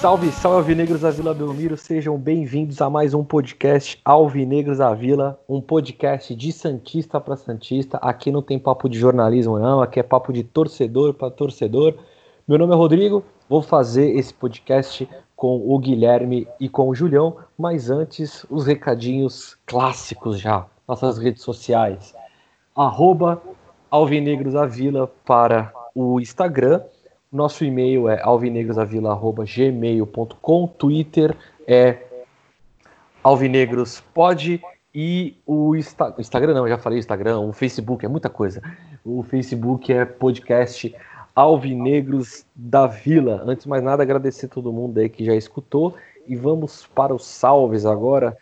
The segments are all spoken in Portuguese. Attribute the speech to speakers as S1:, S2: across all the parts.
S1: Salve, salve Alvinegros da Vila Belmiro, sejam bem-vindos a mais um podcast Alvinegros da Vila, um podcast de Santista para Santista. Aqui não tem papo de jornalismo, não, aqui é papo de torcedor para torcedor. Meu nome é Rodrigo, vou fazer esse podcast com o Guilherme e com o Julião, mas antes, os recadinhos clássicos já, nossas redes sociais. Arroba Alvinegros da Vila para o Instagram. Nosso e-mail é alvinegrosavila.gmail.com, Twitter é alvinegrospod e o Insta- Instagram não, já falei Instagram, o Facebook é muita coisa. O Facebook é podcast Alvinegros da Vila. Antes de mais nada, agradecer todo mundo aí que já escutou e vamos para os salves agora.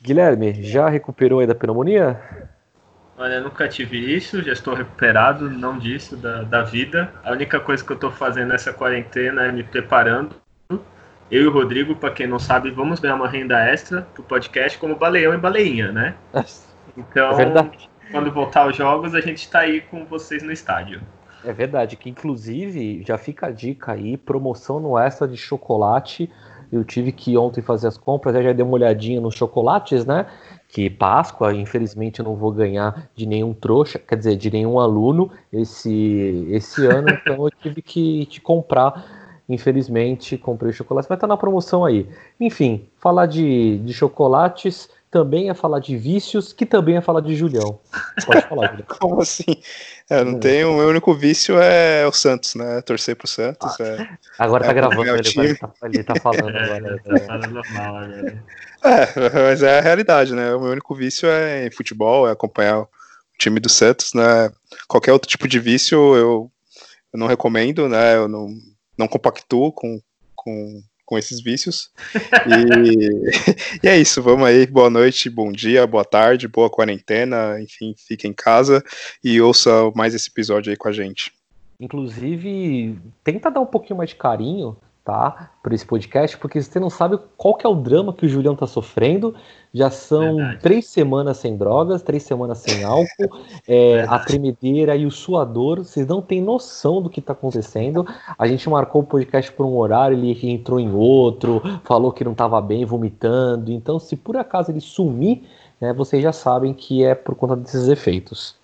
S1: Guilherme, já recuperou aí da pneumonia?
S2: Olha, eu nunca tive isso, já estou recuperado, não disso, da, da vida. A única coisa que eu estou fazendo nessa quarentena é me preparando. Eu e o Rodrigo, para quem não sabe, vamos ganhar uma renda extra pro podcast como baleão e baleinha, né? Então,
S1: É
S2: quando voltar aos jogos, a gente está aí com vocês no estádio.
S1: É verdade, que inclusive já fica a dica aí, promoção no extra de chocolate. Eu tive que ontem fazer as compras, já dei uma olhadinha nos chocolates, né? Que Páscoa, infelizmente, eu não vou ganhar de nenhum trouxa, quer dizer, de nenhum aluno esse, esse ano, então eu tive que te comprar. Infelizmente, comprei chocolate, mas tá na promoção aí. Enfim, falar de, de chocolates também é falar de vícios, que também é falar de Julião. Pode falar, Julião.
S3: Como assim? É, não
S1: É.
S3: tenho. O meu único vício é o Santos, né? Torcer pro Santos. é.
S1: Agora tá
S3: É,
S1: gravando, ele,
S3: time.
S1: ele, tá, ele tá falando agora.
S2: É, tá normal agora.
S3: É, mas é a realidade, né? O meu único vício é em futebol, é acompanhar o time do Santos, né? Qualquer outro tipo de vício eu, eu não recomendo, né? Eu não, não compactuo com, com, com esses vícios. E, e é isso, vamos aí. Boa noite, bom dia, boa tarde, boa quarentena, enfim, fique em casa e ouça mais esse episódio aí com a gente.
S1: Inclusive, tenta dar um pouquinho mais de carinho, tá? Por esse podcast, porque você não sabe qual que é o drama que o Julião tá sofrendo. Já são
S2: Verdade.
S1: três semanas sem drogas, três semanas sem álcool, é, a tremedeira e o suador. Vocês não têm noção do que tá acontecendo. A gente marcou o podcast por um horário, ele entrou em outro, falou que não tava bem, vomitando. Então, se por acaso ele sumir, né, vocês já sabem que é por conta desses efeitos.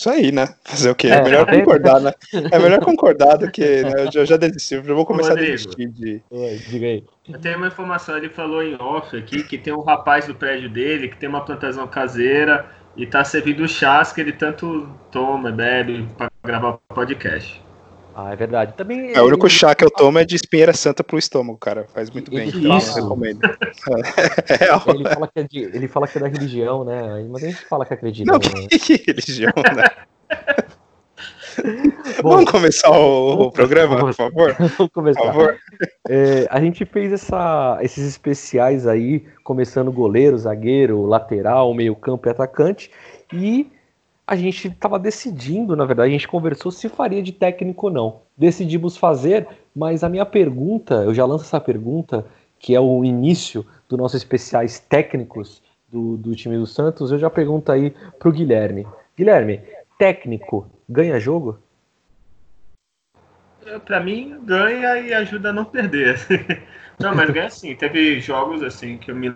S3: Isso aí, né? Fazer o quê?
S1: É,
S3: É, melhor
S1: tá
S3: concordar, né? É melhor concordar do que. Né? Eu já, já desisti, eu já vou começar a
S2: Rodrigo.
S3: desistir de.
S1: Oi, diga aí.
S2: Eu tenho uma informação, ele falou em off aqui que tem um rapaz do prédio dele que tem uma plantação caseira e tá servindo chás que ele tanto toma, bebe para gravar o podcast.
S1: Ah, é verdade. Também
S3: É, o único chá que eu tomo é de espinheira santa pro estúmago, cara. Faz muito bem,
S1: Ele-
S3: então
S1: Isso.
S3: eu recomendo. É, é.
S1: Ele fala, que é de- ele fala que é da religião, né? Mas a gente fala que acredita.
S3: Não,
S1: né?
S3: que religião, né?
S1: Bom,
S3: Vamos começar o, o programa, por favor?
S1: vamos
S3: Por
S1: começar.
S3: favor.
S1: É, a gente fez essa- esses especiais aí, começando goleiro, zagueiro, lateral, meio-campo e atacante. E a gente estava decidindo, na verdade, a gente conversou se faria de técnico ou não. Decidimos fazer, mas a minha pergunta, eu já lanço essa pergunta, que é o início dos nossos especiais técnicos do, do time do Santos, eu já pergunto aí pro Guilherme. Guilherme, técnico ganha jogo?
S2: Pra mim, ganha e ajuda a não perder. Não, mas ganha sim. Teve jogos assim que eu me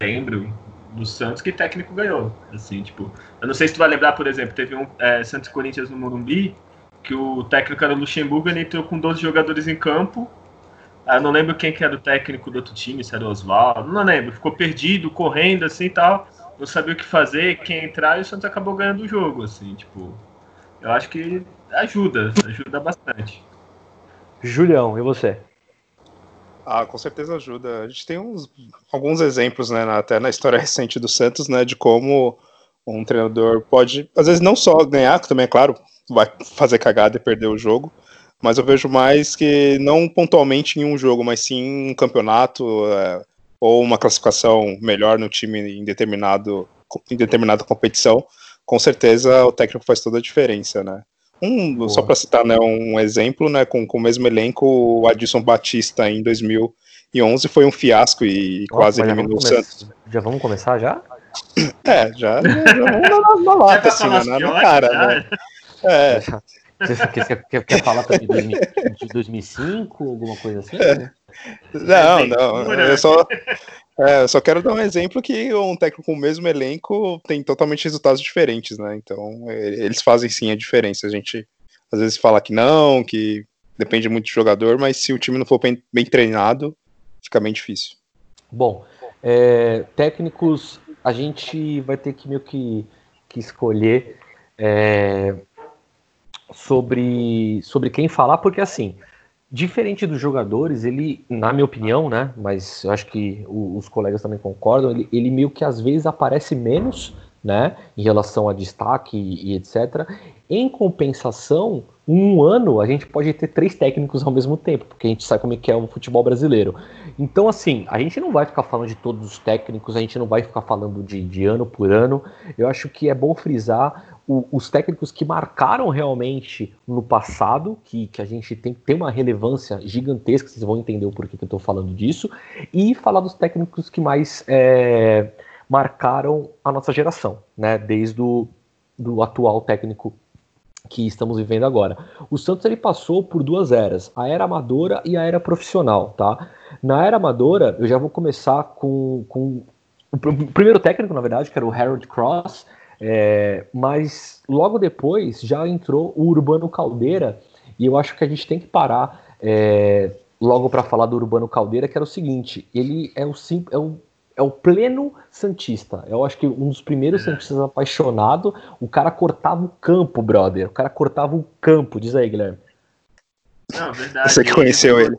S2: lembro do Santos que técnico ganhou. Assim, tipo, eu não sei se tu vai lembrar, por exemplo, teve um é, Santos Corinthians no Morumbi, que o técnico era o Luxemburgo, ele entrou com 12 jogadores em campo. Ah, Eu não lembro quem que era o técnico do outro time, se era o Oswaldo, não lembro. Ficou perdido, correndo assim e tal. Não sabia o que fazer, quem entrar, e o Santos acabou ganhando o jogo, assim, tipo. Eu acho que ajuda, ajuda bastante.
S1: Julião, e você?
S3: Ah, com certeza ajuda. A gente tem uns, alguns exemplos, né, até na história recente do Santos, né, de como um treinador pode, às vezes, não só ganhar, que também é claro, vai fazer cagada e perder o jogo, mas eu vejo mais que não pontualmente em um jogo, mas sim um campeonato é, ou uma classificação melhor no time em determinado em determinada competição, com certeza o técnico faz toda a diferença, né? Um, só para citar né, um exemplo, né, com, com o mesmo elenco, o Adilson Batista em 2011 foi um fiasco e Nossa, quase eliminou o Santos.
S1: Já vamos começar já?
S3: É, já, já, vamos na, na lata, assim, né, na, na cara, né? É.
S1: Você quer, quer, quer falar de, 2000, de 2005, alguma coisa assim?
S3: É. Não, não. Eu só, é, eu só quero dar um exemplo que um técnico com o mesmo elenco tem totalmente resultados diferentes, né? Então, eles fazem sim a diferença. A gente às vezes fala que não, que depende muito do jogador, mas se o time não for bem, bem treinado, fica bem difícil.
S1: Bom, é, técnicos, a gente vai ter que meio que, que escolher é, sobre, sobre quem falar, porque assim, diferente dos jogadores, ele, na minha opinião, né, mas eu acho que o, os colegas também concordam, ele, ele meio que às vezes aparece menos, né, em relação a destaque e, e etc. Em compensação, um ano a gente pode ter três técnicos ao mesmo tempo, porque a gente sabe como é que é o futebol brasileiro. Então, assim, a gente não vai ficar falando de todos os técnicos, a gente não vai ficar falando de, de ano por ano. Eu acho que é bom frisar o, os técnicos que marcaram realmente no passado, que, que a gente tem, tem uma relevância gigantesca, vocês vão entender o porquê que eu estou falando disso, e falar dos técnicos que mais é, marcaram a nossa geração, né? Desde o do atual técnico que estamos vivendo agora. O Santos ele passou por duas eras, a era amadora e a era profissional, tá? Na era amadora, eu já vou começar com, com o primeiro técnico, na verdade, que era o Harold Cross, é, mas logo depois já entrou o Urbano Caldeira, e eu acho que a gente tem que parar é, logo para falar do Urbano Caldeira, que era o seguinte: ele é o, é o, é o pleno Santista. Eu acho que um dos primeiros é. Santistas apaixonado. O cara cortava o campo, brother. O cara cortava o campo. Diz aí, Guilherme.
S2: Não, verdade.
S3: Você que conheceu ele.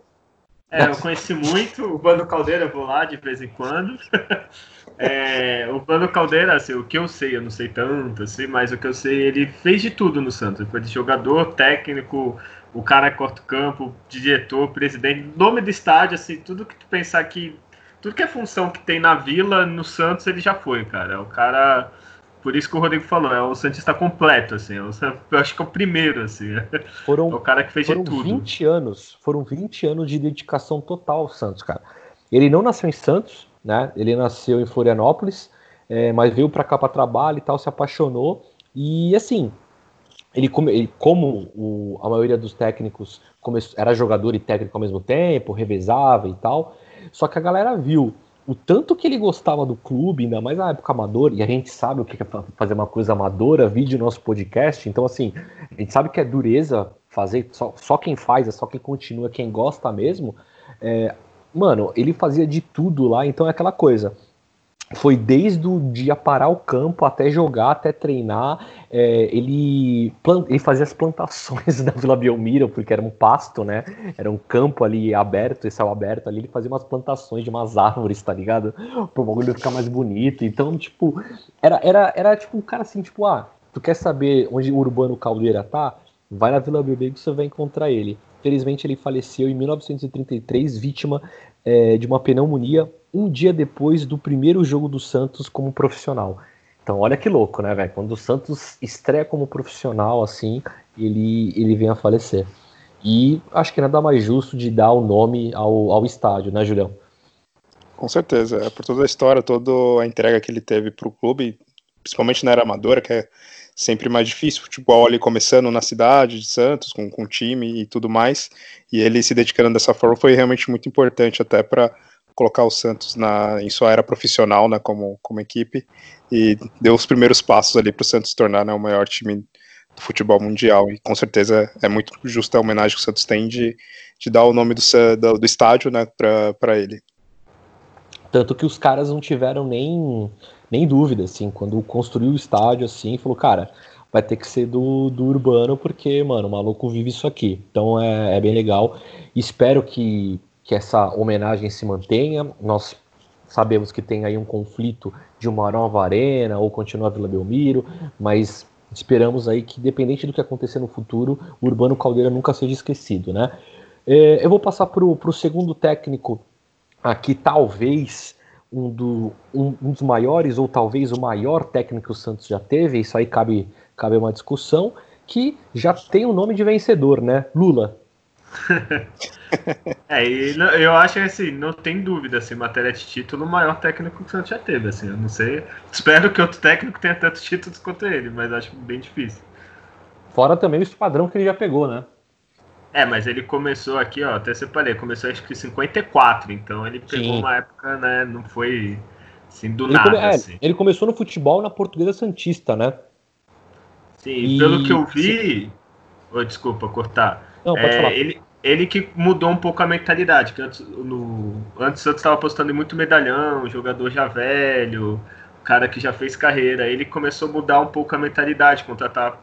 S2: É, eu conheci muito. O Urbano Caldeira, eu vou lá de vez em quando. É, o Plano Caldeira, assim, o que eu sei, eu não sei tanto, assim, mas o que eu sei, ele fez de tudo no Santos. Ele foi de jogador, técnico, o cara corta o campo, diretor, presidente, nome do estádio, assim, tudo que tu pensar que. Tudo que é função que tem na vila, no Santos, ele já foi, cara. É o cara. Por isso que o Rodrigo falou, é o Santista completo, assim. É eu acho que é o primeiro, assim.
S1: Foram,
S2: é o cara que fez
S1: foram
S2: de tudo.
S1: 20 anos, foram 20 anos de dedicação total ao Santos, cara. Ele não nasceu em Santos, né? Ele nasceu em Florianópolis, é, mas veio para cá para trabalho e tal, se apaixonou. E assim, ele, ele como o, a maioria dos técnicos era jogador e técnico ao mesmo tempo, revezava e tal. Só que a galera viu o tanto que ele gostava do clube, ainda mais na época amadora, e a gente sabe o que é fazer uma coisa amadora, vídeo nosso podcast, então assim, a gente sabe que é dureza fazer, só, só quem faz, é só quem continua, quem gosta mesmo. É, mano, ele fazia de tudo lá, então é aquela coisa. Foi desde o dia parar o campo até jogar, até treinar. É, ele, ele fazia as plantações da Vila Belmiro, porque era um pasto, né? Era um campo ali aberto, céu aberto ali. Ele fazia umas plantações de umas árvores, tá ligado? Pro bagulho ficar mais bonito. Então, tipo, era, era, era tipo um cara assim, tipo, ah, tu quer saber onde o Urbano Caldeira tá? Vai na Vila Belmiro que você vai encontrar ele. Felizmente ele faleceu em 1933, vítima é, de uma pneumonia, um dia depois do primeiro jogo do Santos como profissional. Então olha que louco, né, velho? Quando o Santos estreia como profissional, assim, ele, ele vem a falecer. E acho que nada mais justo de dar o nome ao, ao estádio, né, Julião?
S3: Com certeza, é por toda a história, toda a entrega que ele teve para o clube, principalmente na era amadora, que é sempre mais difícil, futebol ali começando na cidade de Santos, com, com time e tudo mais, e ele se dedicando dessa forma foi realmente muito importante até para colocar o Santos na, em sua era profissional, né, como, como equipe, e deu os primeiros passos ali para o Santos se tornar né, o maior time do futebol mundial, e com certeza é muito justa a homenagem que o Santos tem de, de dar o nome do, do, do estádio né, para ele.
S1: Tanto que os caras não tiveram nem nem dúvida, assim, quando construiu o estádio, assim, falou, cara, vai ter que ser do, do Urbano, porque, mano, o maluco vive isso aqui. Então é, é bem legal. Espero que, que essa homenagem se mantenha. Nós sabemos que tem aí um conflito de uma nova arena ou continuar Vila Belmiro, mas esperamos aí que, dependente do que acontecer no futuro, o Urbano Caldeira nunca seja esquecido, né? É, eu vou passar para o segundo técnico aqui, talvez um, do, um, um, dos maiores, ou talvez o maior técnico que o Santos já teve, isso aí cabe, cabe uma discussão, que já tem o um nome de vencedor, né? Lula.
S2: é, e eu acho que assim, não tem dúvida, assim, matéria de título, o maior técnico que o Santos já teve, assim, eu não sei. Espero que outro técnico tenha tantos títulos quanto ele, mas acho bem difícil.
S1: Fora também o esquadrão que ele já pegou, né?
S2: É, mas ele começou aqui, ó, até separei, começou acho que em 54, então ele pegou Sim. uma época, né, não foi assim, do
S1: ele
S2: nada.
S1: Come, é, assim. Ele começou no futebol na Portuguesa Santista, né?
S2: Sim, e... pelo que eu vi. Oh, desculpa, cortar. Não, pode é, falar. Ele, ele que mudou um pouco a mentalidade, que antes, no, antes eu estava apostando em muito medalhão, jogador já velho, cara que já fez carreira. Ele começou a mudar um pouco a mentalidade, contratar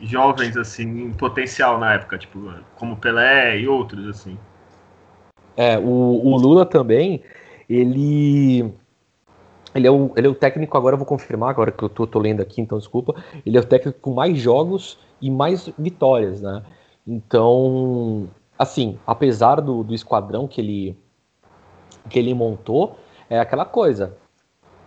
S2: jovens assim em potencial na época, tipo, como Pelé e outros assim.
S1: É, o, o Lula também, ele ele é, o, ele é o técnico, agora eu vou confirmar, agora que eu tô, tô, lendo aqui, então desculpa. Ele é o técnico com mais jogos e mais vitórias, né? Então, assim, apesar do, do esquadrão que ele, que ele montou, é aquela coisa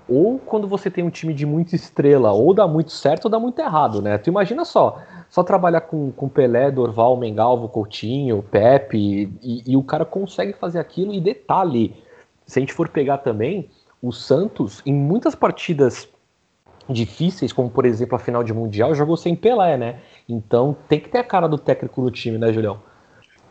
S1: ou quando você tem um time de muita estrela, ou dá muito certo ou dá muito errado, né? Tu imagina só, só trabalhar com, com Pelé, Dorval, Mengalvo, Coutinho, Pepe, e, e, o cara consegue fazer aquilo, e detalhe, se a gente for pegar também, o Santos, em muitas partidas difíceis, como por exemplo a final de Mundial, jogou sem Pelé, né? Então tem que ter a cara do técnico no time, né, Julião?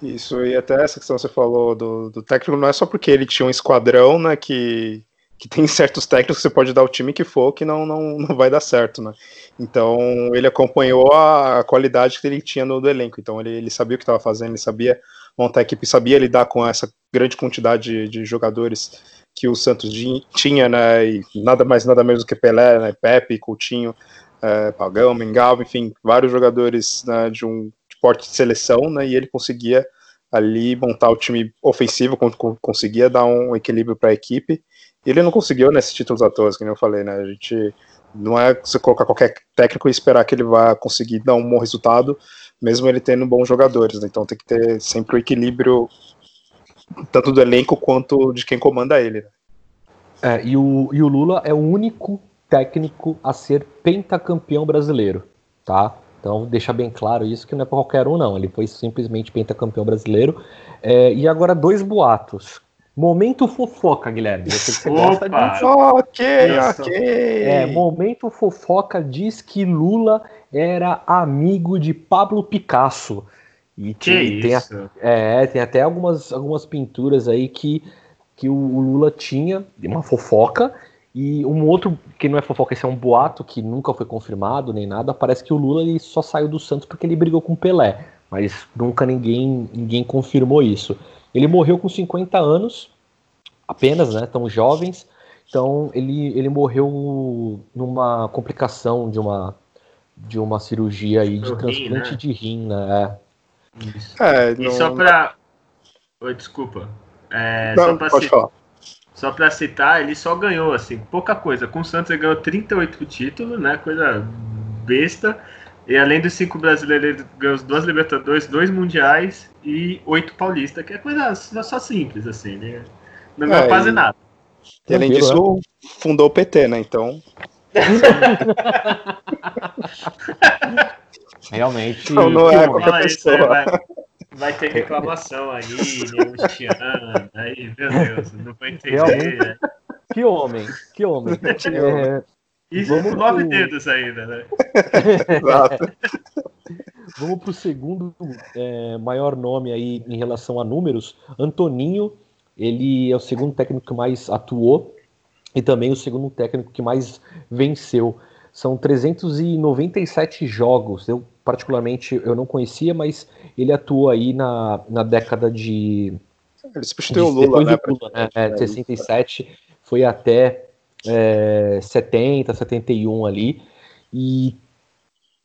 S3: Isso, e até essa questão que você falou do, do técnico não é só porque ele tinha um esquadrão, né, que que tem certos técnicos que você pode dar o time que for que não, não, não vai dar certo, né? Então ele acompanhou a, qualidade que ele tinha no do elenco. Então ele, ele sabia o que estava fazendo, ele sabia montar a equipe, sabia lidar com essa grande quantidade de, de jogadores que o Santos tinha, né? E nada mais nada menos do que Pelé, né? Pepe, Coutinho, é, Pagão, Mengalvo, enfim, vários jogadores né, de um porte de seleção, né? E ele conseguia ali montar o time ofensivo, conseguia dar um equilíbrio para a equipe ele não conseguiu nesses títulos à toa, como eu falei, né? A gente não é você colocar qualquer técnico e esperar que ele vá conseguir dar um bom resultado, mesmo ele tendo bons jogadores. Né? Então tem que ter sempre o equilíbrio tanto do elenco quanto de quem comanda ele. Né?
S1: É, e, o, e o Lula é o único técnico a ser pentacampeão brasileiro, tá? Então deixa bem claro isso que não é para qualquer um não. Ele foi simplesmente pentacampeão brasileiro. É, e agora dois boatos Momento fofoca, Guilherme. Que você gosta disso.
S3: Ok, ok.
S1: É, momento fofoca diz que Lula era amigo de Pablo Picasso.
S2: E que
S1: tem, isso? é, tem até algumas, algumas pinturas aí que, que o Lula tinha, uma fofoca, e um outro, que não é fofoca, esse é um boato que nunca foi confirmado nem nada, parece que o Lula ele só saiu do Santos porque ele brigou com o Pelé, mas nunca ninguém, ninguém confirmou isso. Ele morreu com 50 anos, apenas, né? Tão jovens. Então ele, ele morreu numa complicação de uma de uma cirurgia aí de transplante né? de rim, né?
S2: Isso. É, e só para Oi, desculpa. É, não, só pode falar. Só para citar, ele só ganhou assim, pouca coisa. Com o Santos ele ganhou 38 títulos, né? Coisa besta. E além dos cinco brasileiros, ele ganhou duas Libertadores, dois Mundiais e oito Paulista, que é coisa só simples, assim, né? Não ganhou é, quase e... nada.
S3: E além disso, né? fundou o PT, né? Então.
S1: Realmente.
S3: Não, não é qualquer pessoa. Isso,
S2: vai, vai, ter reclamação aí, Luciano. Aí, meu Deus, não vai entender. Realmente,
S1: né? Que homem, que homem.
S2: É, isso Vamos com nove pro... dedos ainda, né?
S1: Exato. Vamos para o segundo é, maior nome aí em relação a números, Antoninho. Ele é o segundo técnico que mais atuou e também o segundo técnico que mais venceu. São 397 jogos. Eu particularmente eu não conhecia, mas ele atuou aí na, na década de
S3: ele substituiu o Lula, né? Lula,
S1: né? É, 67 foi até é, 70, 71 ali, e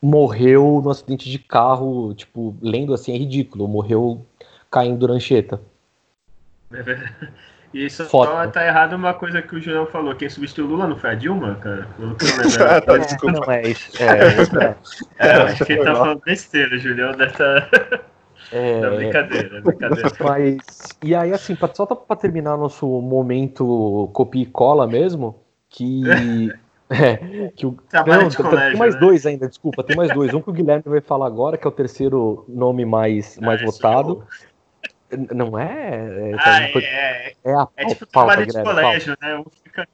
S1: morreu no acidente de carro, tipo, lendo assim é ridículo, morreu caindo do rancheta.
S2: E só
S1: Foto.
S2: tá errado uma coisa que o Julião falou. Quem substituiu o Lula não foi a Dilma, cara? Pelo que eu lembro.
S3: Ah, tá,
S1: É,
S3: desculpa.
S1: não é isso. É, outra-
S2: É, eu acho que ele tá falando besteira, Julião deve tá.
S1: é,
S2: Não, brincadeira, é brincadeira.
S1: Mas, e aí, assim, só pra terminar nosso momento copia e cola mesmo, que. É, que o,
S2: Trabalho
S1: não,
S2: de
S1: tem-
S2: colégio,
S1: tem mais
S2: né?
S1: dois ainda, desculpa, tem mais dois. Um que o Guilherme vai falar agora, que é o terceiro nome mais, mais
S2: Ah, esse
S1: votado.
S2: eu-
S1: N- Não é? É,
S2: Ah,
S1: foi-
S2: é, é,
S1: é a
S2: é tipo
S1: pauta,
S2: trabalho de
S1: Guilherme, pauta.
S2: colégio, né? Um fica,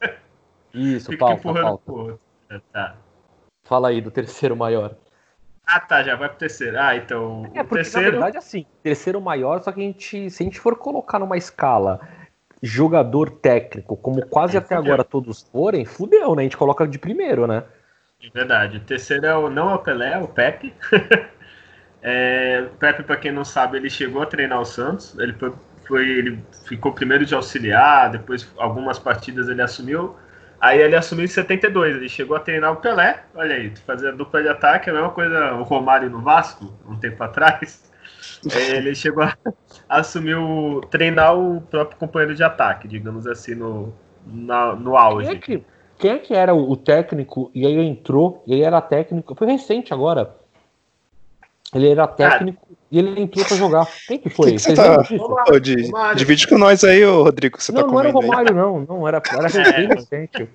S1: Isso,
S2: fica
S1: pauta,
S2: empurrando
S1: pauta.
S2: outro. Tá.
S1: Fala aí do terceiro maior.
S2: Ah, tá, já vai pro terceiro. Ah, então.
S1: É, porque
S2: terceiro.
S1: na verdade, assim, terceiro maior, só que a gente, se a gente for colocar numa escala jogador técnico, como quase
S2: É,
S1: até
S2: fudeu.
S1: agora todos forem, fudeu, né? A gente coloca de primeiro, né?
S2: De verdade. O terceiro é o, não é o Pelé, é o Pepe. É, o Pepe, para quem não sabe, ele chegou a treinar o Santos. Ele foi, foi- ele ficou primeiro de auxiliar, depois algumas partidas ele assumiu. Aí ele assumiu em 72. Ele chegou a treinar o Pelé. Olha aí, fazer a dupla de ataque, é a mesma coisa o Romário no Vasco, um tempo atrás. É, ele chegou a assumir o, treinar o próprio companheiro de ataque, digamos assim, no, na- no auge.
S1: Quem é, que, quem é que era o, técnico e aí entrou, ele era técnico, foi recente agora. Ele era técnico e ele entrou pra jogar. Quem que foi?
S3: Que que você tá-?
S2: Romário,
S3: Ô,
S2: Romário.
S3: divide com nós aí, ô Rodrigo, você
S1: Não,
S3: tá
S1: não era o
S3: comendo aí.
S1: Romário, não. Não, era, era bem
S2: É.
S1: recente.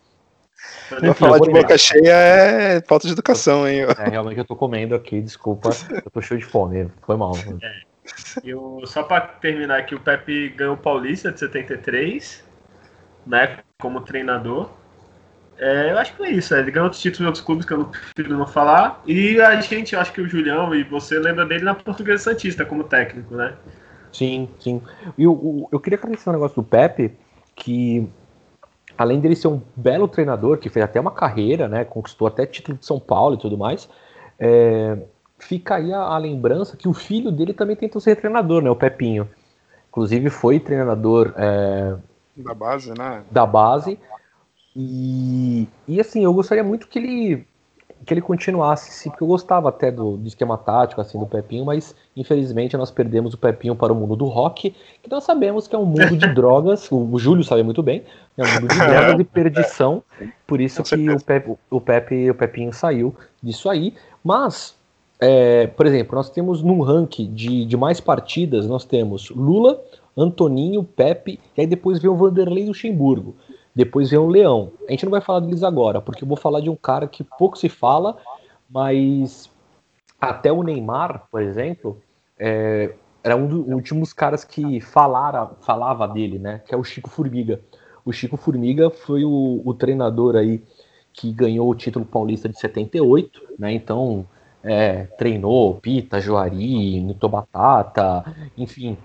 S1: Enfim,
S3: falar de boca cheia é falta de educação, hein?
S1: É, realmente eu tô comendo aqui, desculpa. Eu tô cheio de fome, foi mal.
S2: E o- só para terminar aqui, o Pepe ganhou o Paulista de 73, né, como treinador. É, eu acho que é isso, ele ganhou outros títulos em outros clubes que eu não prefiro não falar. E a gente, eu acho que o Julião e você lembra dele na Portuguesa Santista como técnico, né?
S1: Sim, sim. E o- eu queria acrescentar um negócio do Pepe, que além dele ser um belo treinador, que fez até uma carreira, né, conquistou até título de São Paulo e tudo mais, é, fica aí a, a lembrança que o filho dele também tentou ser treinador, né, o Pepinho. Inclusive foi treinador é,
S3: Da base, né?
S1: da base. E, e assim, eu gostaria muito que ele que ele continuasse, sim, porque eu gostava até do, do esquema tático assim do Pepinho, mas infelizmente nós perdemos o Pepinho para o mundo do rock, que nós sabemos que é um mundo de drogas, o, o Júlio sabe muito bem, é um mundo de drogas e perdição, por isso
S3: Com
S1: que
S3: certeza.
S1: o, Pepe, o Pepe o Pepinho saiu disso aí, mas é, por exemplo, nós temos num ranking de, de mais partidas, nós temos Lula, Antoninho, Pepe, e aí depois vem o Vanderlei Luxemburgo. Depois vem o Leão. A gente não vai falar deles agora, porque eu vou falar de um cara que pouco se fala, mas até o Neymar, por exemplo, é, era um dos últimos caras que falara, falava dele, né? Que é o Chico Formiga. O Chico Formiga foi o, o treinador aí que ganhou o título paulista de 78, né? Então é, treinou Pita, Joari, Nito Batata, enfim,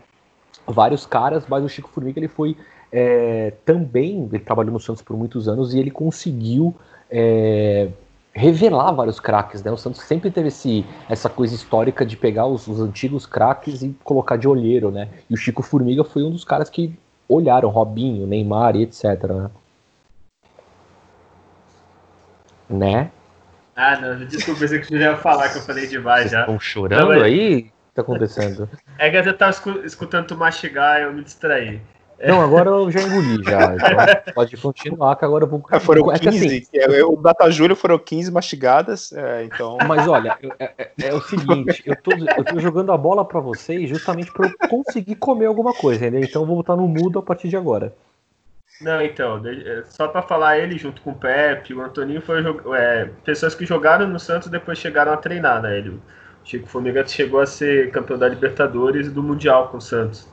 S1: vários caras, mas o Chico Formiga ele foi é, também, ele trabalhou no Santos por muitos anos e ele conseguiu é, revelar vários craques, né? O Santos sempre teve esse, essa coisa histórica de pegar os, os antigos craques e colocar de olheiro, né? E o Chico Formiga foi um dos caras que olharam Robinho, Neymar e etc, né? Né?
S2: Ah, não, desculpa, pensei que você já ia falar que eu falei demais
S1: Vocês
S2: já.
S1: estão chorando
S2: Não, mas-
S1: aí? O que tá acontecendo?
S2: É que eu tava escu- escutando tu mastigar e eu me distraí.
S1: Não, agora eu já engoli já. Então pode continuar, que agora eu vou.
S3: Foram
S1: É que
S3: 15,
S1: assim,
S3: que é- o Data Júlio foram 15 mastigadas, é, então...
S1: Mas olha, eu- é, é- é o seguinte, eu tô, eu tô jogando a bola pra vocês justamente pra eu conseguir comer alguma coisa, entendeu? Então eu vou botar no mudo a partir de agora.
S2: Não, então, é, só pra falar ele junto com o Pepe, o Antoninho foi é, pessoas que jogaram no Santos depois chegaram a treinar, né? Ele, o Chico Formiga chegou a ser campeão da Libertadores e do Mundial com o Santos.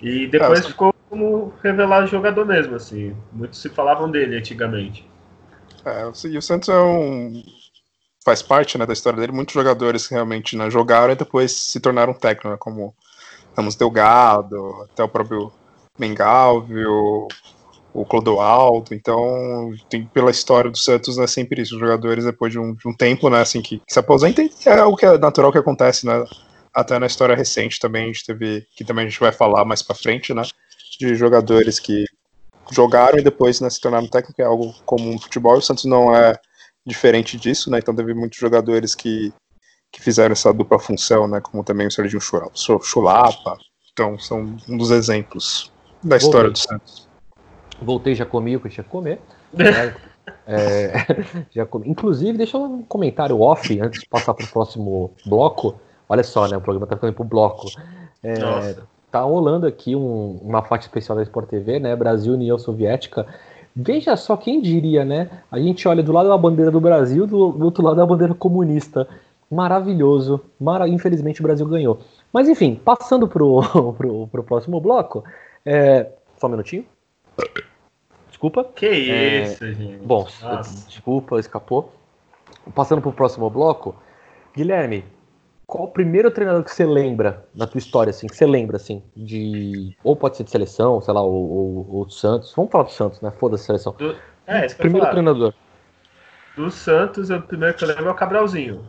S2: E depois ficou como revelado jogador mesmo, assim. Muitos se falavam dele antigamente.
S3: É, e o Santos é um. Faz parte né, da história dele. Muitos jogadores que realmente né, jogaram e depois se tornaram técnicos, né, como Ramos Delgado, até o próprio Mengalvio, o, Clodoaldo. Então, tem, pela história do Santos, é sempre isso. Os jogadores, depois de um, de um tempo, né, assim, que, que se aposentam, é algo que é natural que acontece, né? Até na história recente também, a gente teve, que também a gente vai falar mais pra frente, né? De jogadores que jogaram e depois né, se tornaram técnico, é algo comum no futebol. O Santos não é diferente disso, né? Então teve muitos jogadores que, que fizeram essa dupla função, né? Como também o Serginho Chu- Chulapa. Então são um dos exemplos da história do Santos.
S1: Voltei, já comi o que eu tinha que comer. Né? É, já comi. Inclusive, deixa um comentário off antes de passar para o próximo bloco. Olha só, né? O programa tá ficando pro bloco. É, tá rolando aqui um, uma faixa especial da Sport TV, né? Brasil União Soviética. Veja só quem diria, né? A gente olha do lado da bandeira do Brasil, do, do outro lado da bandeira comunista. Maravilhoso. Mara... Infelizmente o Brasil ganhou. Mas enfim, passando pro, pro, pro próximo bloco. É... Só um minutinho. Desculpa.
S2: Que é... isso, gente.
S1: Bom, Nossa. desculpa, escapou. Passando pro próximo bloco. Guilherme, qual o primeiro treinador que você lembra da tua história, assim, que você lembra, assim, de. Ou pode ser de seleção, sei lá, ou, Santos. Vamos falar do Santos, né? Foda-se seleção.
S2: Do... É,
S1: primeiro treinador.
S2: Do Santos, o primeiro que eu lembro é o Cabralzinho.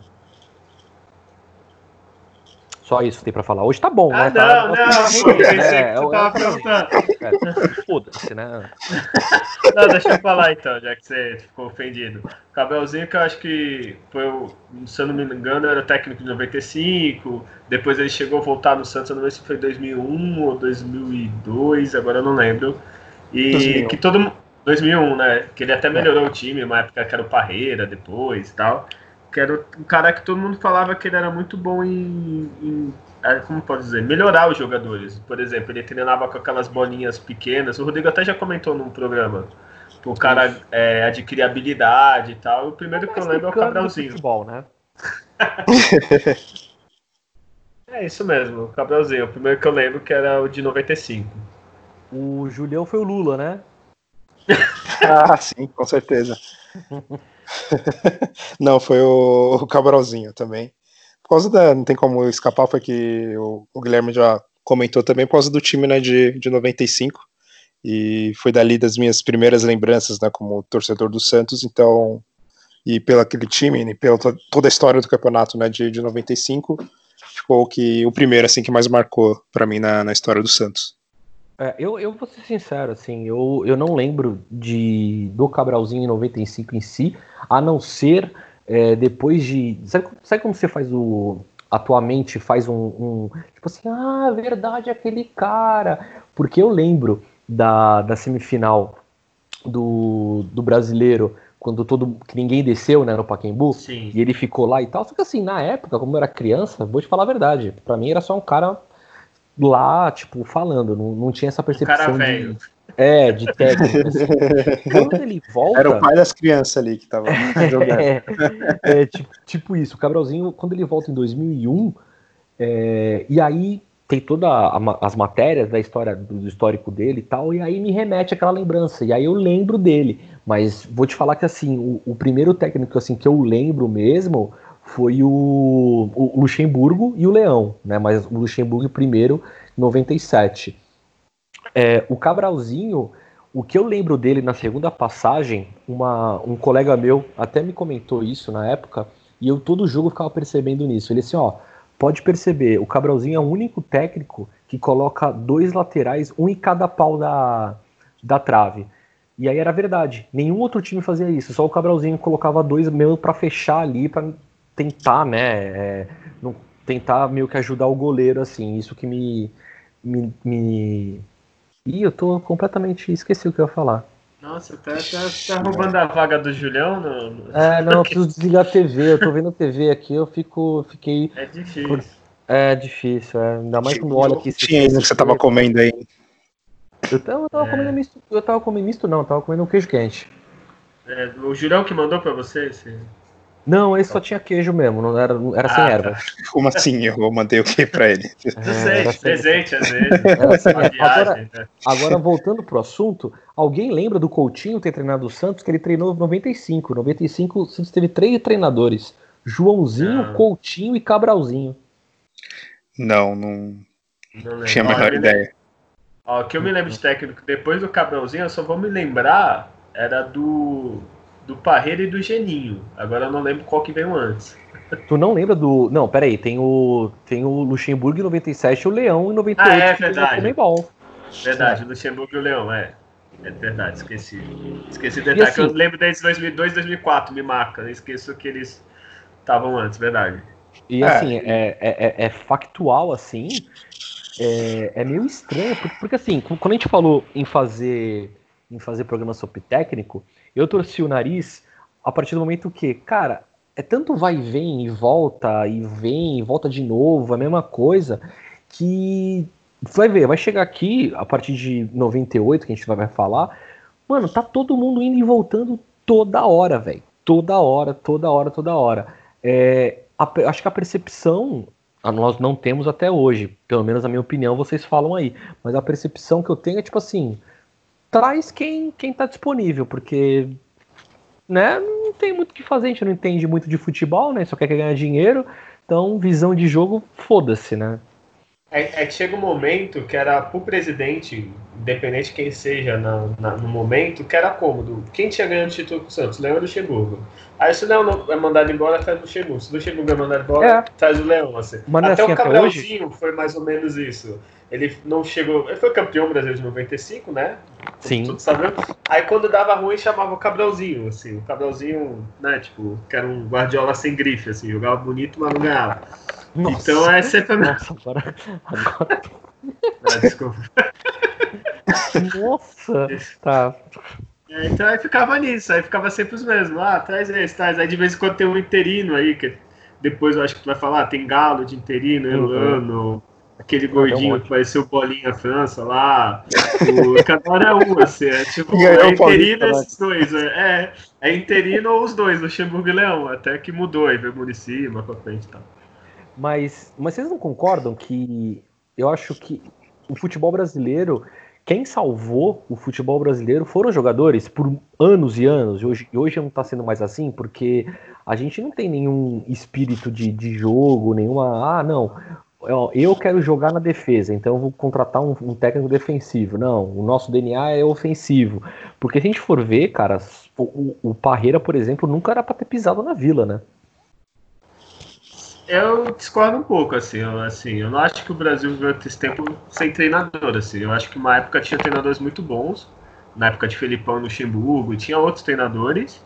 S1: Só isso que tem pra falar. Hoje tá bom,
S2: ah,
S1: né? Tá,
S2: não, tá, não, pô, é, eu tava
S1: perguntando. É, Foda-se, né?
S2: Não, deixa eu falar então, já que você ficou ofendido. Cabelzinho, que eu acho que foi, se eu não me engano, era técnico de 95. Depois ele chegou a voltar no Santos, eu não sei se foi 2001 ou 2002, agora eu não lembro. E 2001. que todo 2001, né? Que ele até melhorou é. o time, uma época que era o Parreira depois e tal que era um cara que todo mundo falava que ele era muito bom em, em é, como pode dizer, melhorar os jogadores. Por exemplo, ele treinava com aquelas bolinhas pequenas. O Rodrigo até já comentou num programa. O cara é, adquirir habilidade e tal. O primeiro que eu lembro é o Cabralzinho.
S1: Futebol, né?
S2: é isso mesmo, o Cabralzinho. O primeiro que eu lembro que era o de 95.
S1: O Julião foi o Lula, né?
S3: ah, sim, com certeza. não, foi o, Cabralzinho também. Por causa da. Não tem como escapar, foi que o, o Guilherme já comentou também, por causa do time né, de, de 95. E foi dali das minhas primeiras lembranças, né, como torcedor do Santos, então. E pelo aquele time, e pela toda a história do campeonato né, de, de 95, ficou que o primeiro assim que mais marcou para mim na, na história do Santos.
S1: É, eu, eu vou ser sincero, assim, eu, eu não lembro de do Cabralzinho em 95 em si, a não ser é, depois de. Sabe, sabe como você faz o. Atualmente faz um, um, Tipo assim, ah, verdade, aquele cara. Porque eu lembro da, da semifinal do, do brasileiro, quando todo. que ninguém desceu, né, no Paquembu,
S2: Sim.
S1: e ele ficou lá e tal. Só que assim, na época, como eu era criança, vou te falar a verdade, para mim era só um cara lá, tipo, falando, não, não tinha essa percepção
S2: um de,
S1: é, de técnico. Quando ele volta.
S3: Era o pai das crianças ali que tava jogando.
S1: é, é tipo, tipo, isso, o Cabralzinho, quando ele volta em 2001, é, e aí tem todas as matérias da história do histórico dele e tal, e aí me remete aquela lembrança, e aí eu lembro dele. Mas vou te falar que assim, o, o primeiro técnico assim que eu lembro mesmo foi o, o Luxemburgo e o Leão, né? Mas o Luxemburgo primeiro, 97. É, o Cabralzinho, o que eu lembro dele na segunda passagem, uma, um colega meu até me comentou isso na época, e eu todo jogo ficava percebendo nisso. Ele assim, ó, pode perceber, o Cabralzinho é o único técnico que coloca dois laterais, um em cada pau da, da trave. E aí era verdade. Nenhum outro time fazia isso. Só o Cabralzinho colocava dois mesmo para fechar ali, para tentar, né? É, não, tentar meio que ajudar o goleiro, assim. Isso que me. me, me... Ih, eu tô completamente. Esqueci o que eu ia falar.
S2: Nossa, tá, tá, tá roubando a vaga do Julião? No...
S1: É, não, eu preciso desligar a TV. Eu tô vendo a TV aqui, eu fico. Fiquei.
S2: É difícil.
S1: É difícil, é. ainda mais quando olha aqui.
S3: Tinha ainda que você tava comendo aí.
S1: Eu tava, eu tava é. comendo misto. Eu tava comendo misto, não, eu tava comendo um queijo quente.
S2: É, o Julião que mandou pra você? Esse...
S1: Não, esse só tinha queijo mesmo, não era, era sem ah, erva. Tá.
S3: Como assim? Eu vou mandei o que pra ele?
S2: É, presente, às vezes.
S1: agora, né? agora, voltando pro assunto, alguém lembra do Coutinho ter treinado o Santos, que ele treinou em 95. 95, o Santos teve três treinadores: Joãozinho, não. Coutinho e Cabralzinho.
S3: Não, não, não tinha a menor ideia.
S2: Ó, o que eu me lembro de técnico depois do Cabralzinho, eu só vou me lembrar, era do do Parreira e do Geninho. Agora eu não lembro qual que veio antes.
S1: Tu não lembra do. Não, peraí, tem o. Tem o Luxemburgo em 97 e o Leão em 98. Ah,
S2: é verdade. Bom. Verdade, o Luxemburgo e o Leão, é. É verdade, esqueci. Esqueci o detalhe. Assim, eu lembro desde 2002, 2004, me marca. Eu esqueço que eles estavam antes, verdade.
S1: E assim, é, é, é, é factual, assim. É, é meio estranho, porque, porque assim, quando a gente falou em fazer em fazer programa sobre técnico, eu torci o nariz a partir do momento que, cara, é tanto vai e vem e volta e vem e volta de novo, a mesma coisa, que vai ver, vai chegar aqui a partir de 98 que a gente vai falar, mano, tá todo mundo indo e voltando toda hora, velho. Toda hora, toda hora, toda hora. É, a, acho que a percepção nós não temos até hoje, pelo menos na minha opinião, vocês falam aí. Mas a percepção que eu tenho é tipo assim: traz quem, quem tá disponível, porque né, não tem muito o que fazer, a gente não entende muito de futebol, né? Só quer ganhar dinheiro, então visão de jogo, foda-se, né?
S2: É, é, que chega um momento que era pro presidente, independente de quem seja na, na, no momento, que era cômodo. Quem tinha ganhado o título com o Santos? Leão e Luxemburgo. Aí se o Leão é mandado embora, traz o Luxemburgo. Se o Luxemburgo é mandado embora, é. traz o Leão. Assim. Até assim, o Cabralzinho foi mais ou menos isso. Ele não chegou. Ele foi campeão brasileiro de 95, né?
S1: Sim.
S2: Tudo sabendo. Aí quando dava ruim, chamava o Cabralzinho, assim. O Cabralzinho, né? Tipo, que era um guardiola sem grife, assim. Jogava bonito, mas não ganhava. Nossa. Então é sempre. Nossa, agora. agora... ah, desculpa.
S1: Nossa! Tá.
S2: É, então aí ficava nisso, aí ficava sempre os mesmos. Ah, traz esse, traz. Aí de vez em quando tem um interino aí, que depois eu acho que tu vai falar, tem Galo de interino, uhum. Aquele gordinho um que pareceu o Bolinha França lá. O cada é um, assim, é tipo, é interino esses dois. É, é interino ou os dois, Luxemburgo e Leão, até que mudou aí, veio Murici, mais pra frente e tal.
S1: Mas, mas vocês não concordam que eu acho que o futebol brasileiro, quem salvou o futebol brasileiro foram os jogadores por anos e anos. E hoje, hoje não está sendo mais assim, porque a gente não tem nenhum espírito de, de jogo, nenhuma. Ah, não. Eu quero jogar na defesa, então vou contratar um, um técnico defensivo. Não, o nosso DNA é ofensivo. Porque se a gente for ver, cara, o, o Parreira, por exemplo, nunca era para ter pisado na vila, né?
S2: Eu discordo um pouco, assim eu, assim, eu não acho que o Brasil viveu esse tempo sem treinador, assim, eu acho que uma época tinha treinadores muito bons, na época de Felipão no Luxemburgo, tinha outros treinadores,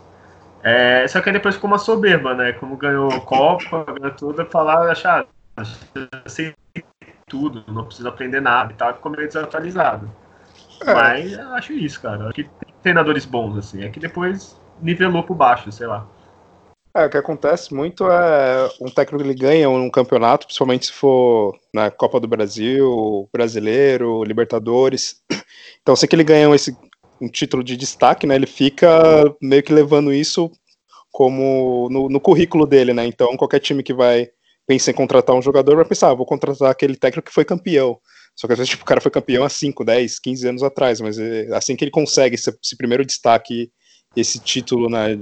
S2: é, só que aí depois ficou uma soberba, né, como ganhou Copa, ganhou tudo, falar, achar, ah, sei tudo, não preciso aprender nada e tal, ficou meio desatualizado. É. Mas eu acho isso, cara, acho que tem treinadores bons, assim, é que depois nivelou por baixo, sei lá.
S3: É, o que acontece muito é um técnico ele ganha um campeonato, principalmente se for na Copa do Brasil, Brasileiro, Libertadores. Então, se que ele ganha esse um título de destaque, né, ele fica meio que levando isso como no, no currículo dele, né? Então, qualquer time que vai pensar em contratar um jogador vai pensar, ah, vou contratar aquele técnico que foi campeão. Só que às vezes tipo, o cara foi campeão há 5, 10, 15 anos atrás, mas é assim que ele consegue esse, esse primeiro destaque, esse título né,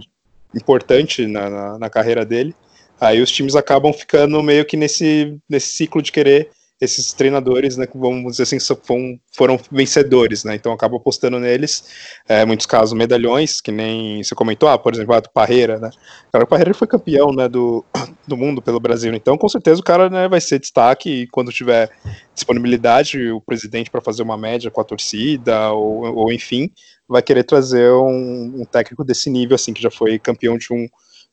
S3: importante na, na, na, carreira dele. Aí os times acabam ficando meio que nesse, nesse ciclo de querer esses treinadores, né, que vamos dizer assim, foram, foram vencedores, né, então acaba apostando neles, é, muitos casos medalhões, que nem você comentou, ah, por exemplo, ah, do Parreira, né, cara, o Parreira foi campeão, né, do, do mundo pelo Brasil, então com certeza o cara, né, vai ser destaque e quando tiver disponibilidade, o presidente para fazer uma média com a torcida, ou, ou enfim, vai querer trazer um, um, técnico desse nível, assim, que já foi campeão de um,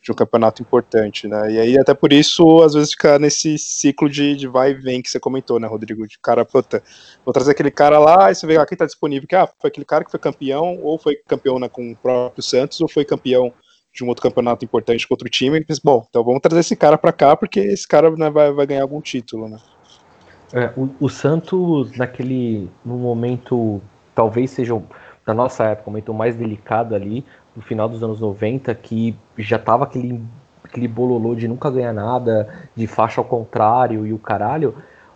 S3: de um campeonato importante, né? E aí, até por isso, às vezes fica nesse ciclo de, de vai e vem que você comentou, né, Rodrigo? De cara, puta, vou trazer aquele cara lá, e você vê, ah, quem tá disponível, que ah, foi aquele cara que foi campeão, ou foi campeão né, com o próprio Santos, ou foi campeão de um outro campeonato importante com outro time, e pensa, bom, então vamos trazer esse cara para cá, porque esse cara né, vai, vai ganhar algum título, né?
S1: É, o, o Santos, naquele, no momento, talvez seja na nossa época, o momento mais delicado ali, no final dos anos 90, que já tava aquele, aquele bololô de nunca ganhar nada, de faixa ao contrário e o caralho.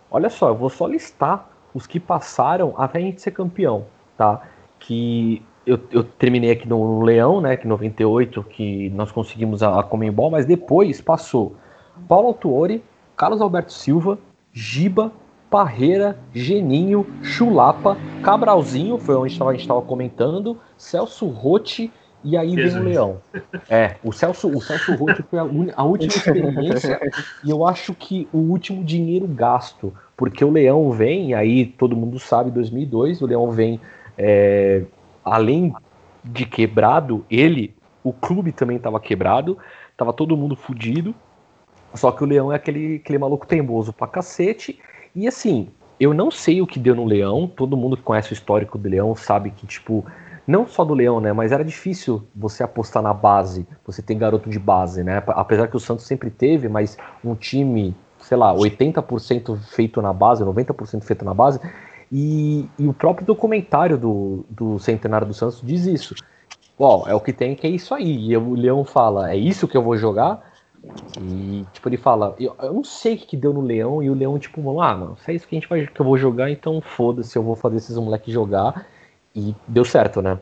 S1: Olha só, eu vou só listar os que passaram até a gente ser campeão, tá? Que eu, eu terminei aqui no, Leão, né? Que 98, que nós conseguimos a, a Comembol, mas depois passou Paulo Autuori, Carlos Alberto Silva, Giba, Parreira, Geninho, Chulapa, Cabralzinho, foi onde a gente estava comentando, Celso Rotti e aí Jesus. vem o Leão. É, o Celso, o Celso Rotti foi a, a, última experiência e eu acho que o último dinheiro gasto, porque o Leão vem, aí todo mundo sabe, 2002, o Leão vem, é, além de quebrado, ele, o clube também estava quebrado, tava todo mundo fudido, só que o Leão é aquele, aquele maluco teimoso pra cacete, e assim, eu não sei o que deu no Leão, todo mundo que conhece o histórico do Leão sabe que, tipo, não só do Leão, né? Mas era difícil você apostar na base. Você tem garoto de base, né? Apesar que o Santos sempre teve, mas um time, sei lá, 80% feito na base, 90% feito na base. E, e, o próprio documentário do, do Centenário do Santos diz isso. Ó, é o que tem que é isso aí. E o Leão fala, é isso que eu vou jogar? E, tipo, ele fala, eu, eu não sei o que, deu no Leão, e o Leão, tipo, ah, mano, se é isso que a gente vai, que eu vou jogar, então foda-se, eu vou fazer esses moleques jogar. E deu certo, né?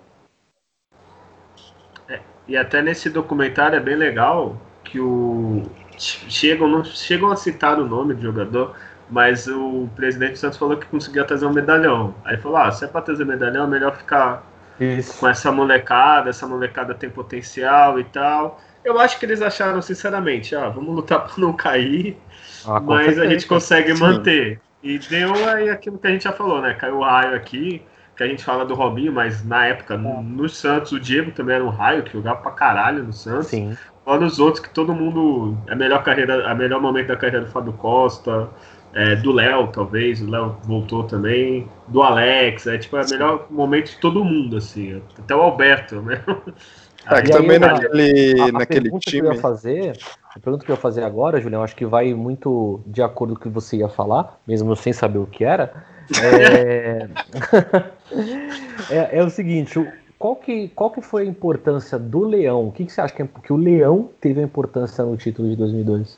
S2: É, e até nesse documentário é bem legal que o. Chegam, não chegam a citar o nome do jogador, mas o presidente do Santos falou que conseguia trazer um medalhão. Aí falou: ah, se é pra trazer medalhão, é melhor ficar Isso. com essa molecada, essa molecada tem potencial e tal. Eu acho que eles acharam, sinceramente, ah, vamos lutar para não cair, ah, mas a gente consegue Sim. manter. E deu aí aquilo que a gente já falou, né? Caiu o raio aqui, que a gente fala do Robinho, mas na época, é. no, Santos, o Diego também era um raio, que jogava pra caralho no Santos. Sim. Fora os outros que todo mundo. A melhor carreira, a melhor momento da carreira do Fábio Costa, é, do Léo, talvez, o Léo voltou também, do Alex, é tipo, é o melhor momento de todo mundo, assim. Até o Alberto, né?
S3: É, que também naquele, a, a naquele time.
S1: Que eu ia fazer, a pergunta que eu ia fazer agora, Julião, acho que vai muito de acordo com o que você ia falar, mesmo sem saber o que era. É, é, é, o seguinte, qual que, qual que foi a importância do Leão? O que, que você acha que, que o Leão teve a importância no título de 2002?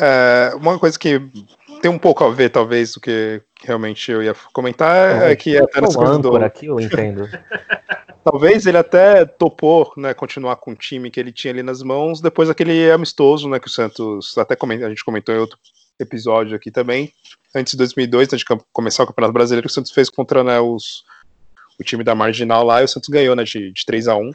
S3: É, uma coisa que tem um pouco a ver, talvez, do que realmente eu ia comentar, é, é que até nessa coisa do...
S1: aqui eu entendo.
S3: Talvez ele até topou, né, continuar com o time que ele tinha ali nas mãos, depois daquele amistoso, né, que o Santos, até comenta, a gente comentou em outro episódio aqui também, antes de 2002, antes de começar o Campeonato Brasileiro, o Santos fez contra né, os, o time da Marginal lá, e o Santos ganhou, né, de, de 3 a 1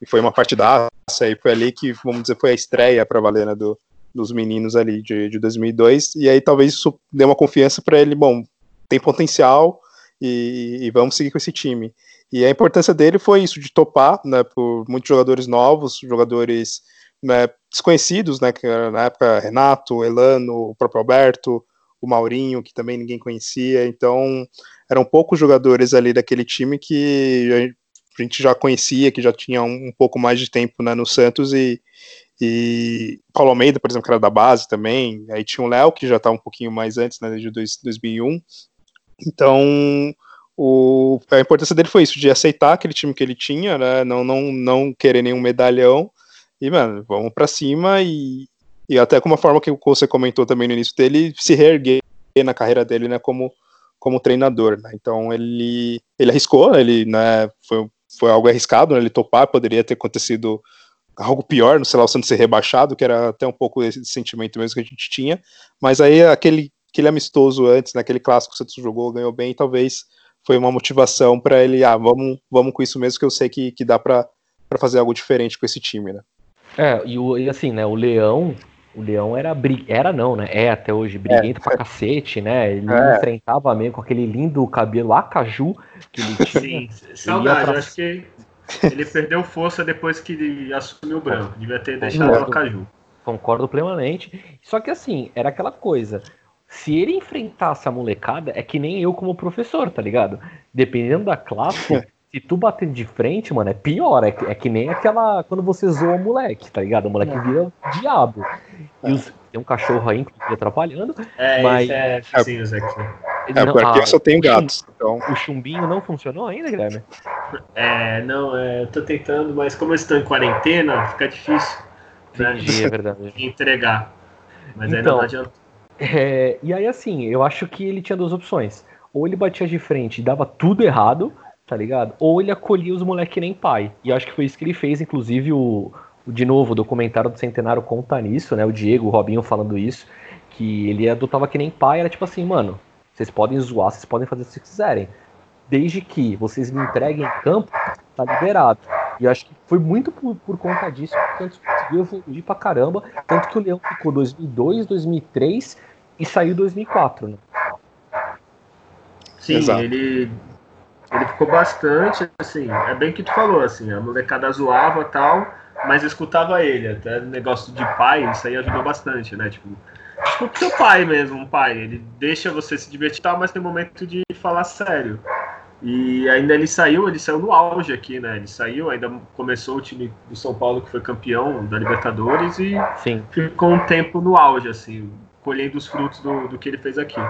S3: e foi uma partidaça, e foi ali que, vamos dizer, foi a estreia para valer, né, do, dos meninos ali de, de 2002, e aí talvez isso dê uma confiança para ele, bom, tem potencial, e, e vamos seguir com esse time. E a importância dele foi isso, de topar, né, por muitos jogadores novos, jogadores né, desconhecidos, né, que na época Renato, Elano, o próprio Alberto, o Maurinho, que também ninguém conhecia, então eram poucos jogadores ali daquele time que a gente já conhecia, que já tinha um, pouco mais de tempo né, no Santos, e, e Paulo Almeida, por exemplo, que era da base também, aí tinha o Léo, que já está um pouquinho mais antes, né, desde 2001, então o, a importância dele foi isso, de aceitar aquele time que ele tinha, né? Não, não, não querer nenhum medalhão. E, mano, vamos para cima e, e até como a forma que você comentou também no início dele, se reerguer na carreira dele, né, como, como treinador, né? Então ele, ele arriscou, ele, né, foi, foi algo arriscado, né, ele topar, poderia ter acontecido algo pior, não sei lá, o Santos ser rebaixado, que era até um pouco esse sentimento mesmo que a gente tinha, mas aí aquele, aquele amistoso antes, naquele né, clássico que o Santos jogou, ganhou bem, talvez foi uma motivação para ele, ah, vamos, vamos com isso mesmo, que eu sei que, que dá para fazer algo diferente com esse time, né?
S1: É, e, o, e assim, né, o Leão, o Leão era, era não, né, é até hoje briguento é. pra cacete, né, ele é. enfrentava mesmo com aquele lindo cabelo acaju que ele
S2: tinha. Sim, saudade, pra... acho que ele perdeu força depois que ele assumiu o branco, devia ter deixado o acaju.
S1: Concordo plenamente, só que assim, era aquela coisa, se ele enfrentasse a molecada, é que nem eu como professor, tá ligado? Dependendo da classe, se tu bater de frente, mano, é pior. É, é que nem aquela. Quando você zoa o moleque, tá ligado? O moleque é. vira diabo. E os, tem um cachorro aí, inclusive, atrapalhando.
S2: É, mas. É, sim,
S3: aqui. É, porque aqui eu só tenho gatos. Então...
S1: O chumbinho não funcionou ainda, Guilherme?
S2: É, não, é, eu tô tentando, mas como eu estou em quarentena, fica difícil.
S1: Né, Entendi, é verdade.
S2: Entregar. Mas então, ainda não adianta.
S1: É, e aí, assim, eu acho que ele tinha duas opções. Ou ele batia de frente e dava tudo errado, tá ligado? Ou ele acolhia os moleques que nem pai. E acho que foi isso que ele fez, inclusive o, o, de novo, o documentário do Centenário conta nisso, né? O Diego, o Robinho falando isso, que ele adotava que nem pai, era tipo assim, mano, vocês podem zoar, vocês podem fazer o que vocês quiserem. Desde que vocês me entreguem em campo, tá liberado. E acho que foi muito por, por conta disso que o Santos conseguiu evoluir pra caramba. Tanto que o Leão ficou 2002, 2003 e saiu 2004, né?
S2: Sim, Exato. ele ele ficou bastante, assim, é bem que tu falou, assim, a molecada zoava tal, mas escutava ele, até negócio de pai, isso aí ajudou bastante, né, tipo, tipo teu pai mesmo, um pai, ele deixa você se divertir tal, mas tem momento de falar sério. E ainda ele saiu, ele saiu no auge aqui, né? Ele saiu, ainda começou o time do São Paulo que foi campeão da Libertadores e
S1: Sim.
S2: ficou um tempo no auge, assim, colhendo os frutos do, do que ele fez aqui.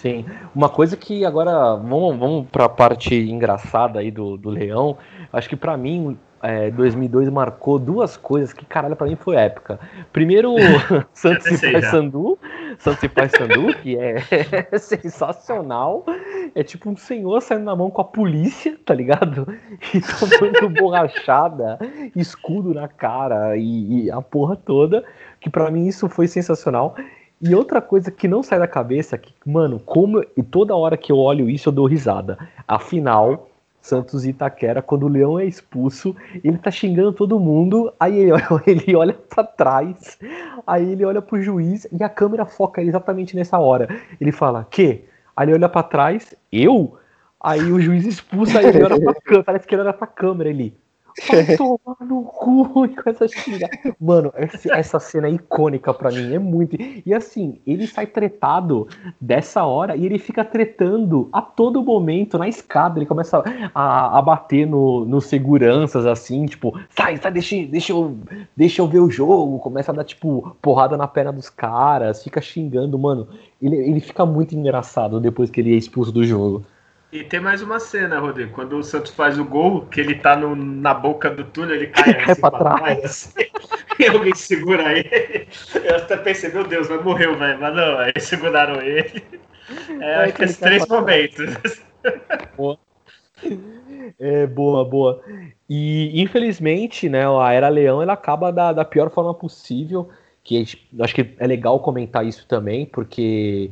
S1: Sim. Uma coisa que agora, vamos, vamos para a parte engraçada aí do, do Leão. Acho que para mim, é, 2002 marcou duas coisas que, caralho, pra mim foi épica. Primeiro, Santos e Paysandu, Santos e Paysandu, que é, sensacional. É tipo um senhor saindo na mão com a polícia, tá ligado? E tomando borrachada, escudo na cara e, e, a porra toda. Que para mim isso foi sensacional. E outra coisa que não sai da cabeça, que, mano, como. E toda hora que eu olho isso, eu dou risada. Afinal Santos e Itaquera, quando o Leão é expulso, ele tá xingando todo mundo, aí ele olha, ele olha para trás, aí ele olha pro juiz e a câmera foca exatamente nessa hora. Ele fala, que? Aí ele olha para trás, eu? Aí o juiz expulsa, aí ele olha pra câmera, parece que ele olha pra câmera, ele... Vai tomar no cu com essa xinga. Mano, essa cena é icônica pra mim, é muito. E assim, ele sai tretado dessa hora e ele fica tretando a todo momento na escada. Ele começa a, a bater nos no seguranças, assim, tipo, sai, sai, deixa, deixa, eu, deixa eu ver o jogo. Começa a dar, tipo, porrada na perna dos caras, fica xingando, mano. Ele, ele fica muito engraçado depois que ele é expulso do jogo.
S2: E tem mais uma cena, Rodrigo, quando o Santos faz o gol, que ele tá no, na boca do túnel, ele cai,
S1: cai assim, pra trás.
S2: Assim, e alguém segura ele. Eu até pensei, meu Deus, vai morrer, velho. Mas não, aí seguraram ele. É, é aqueles três momentos.
S1: Boa. É, boa, boa. E infelizmente, né, a Era Leão ela acaba da, da pior forma possível. Que acho que é legal comentar isso também, porque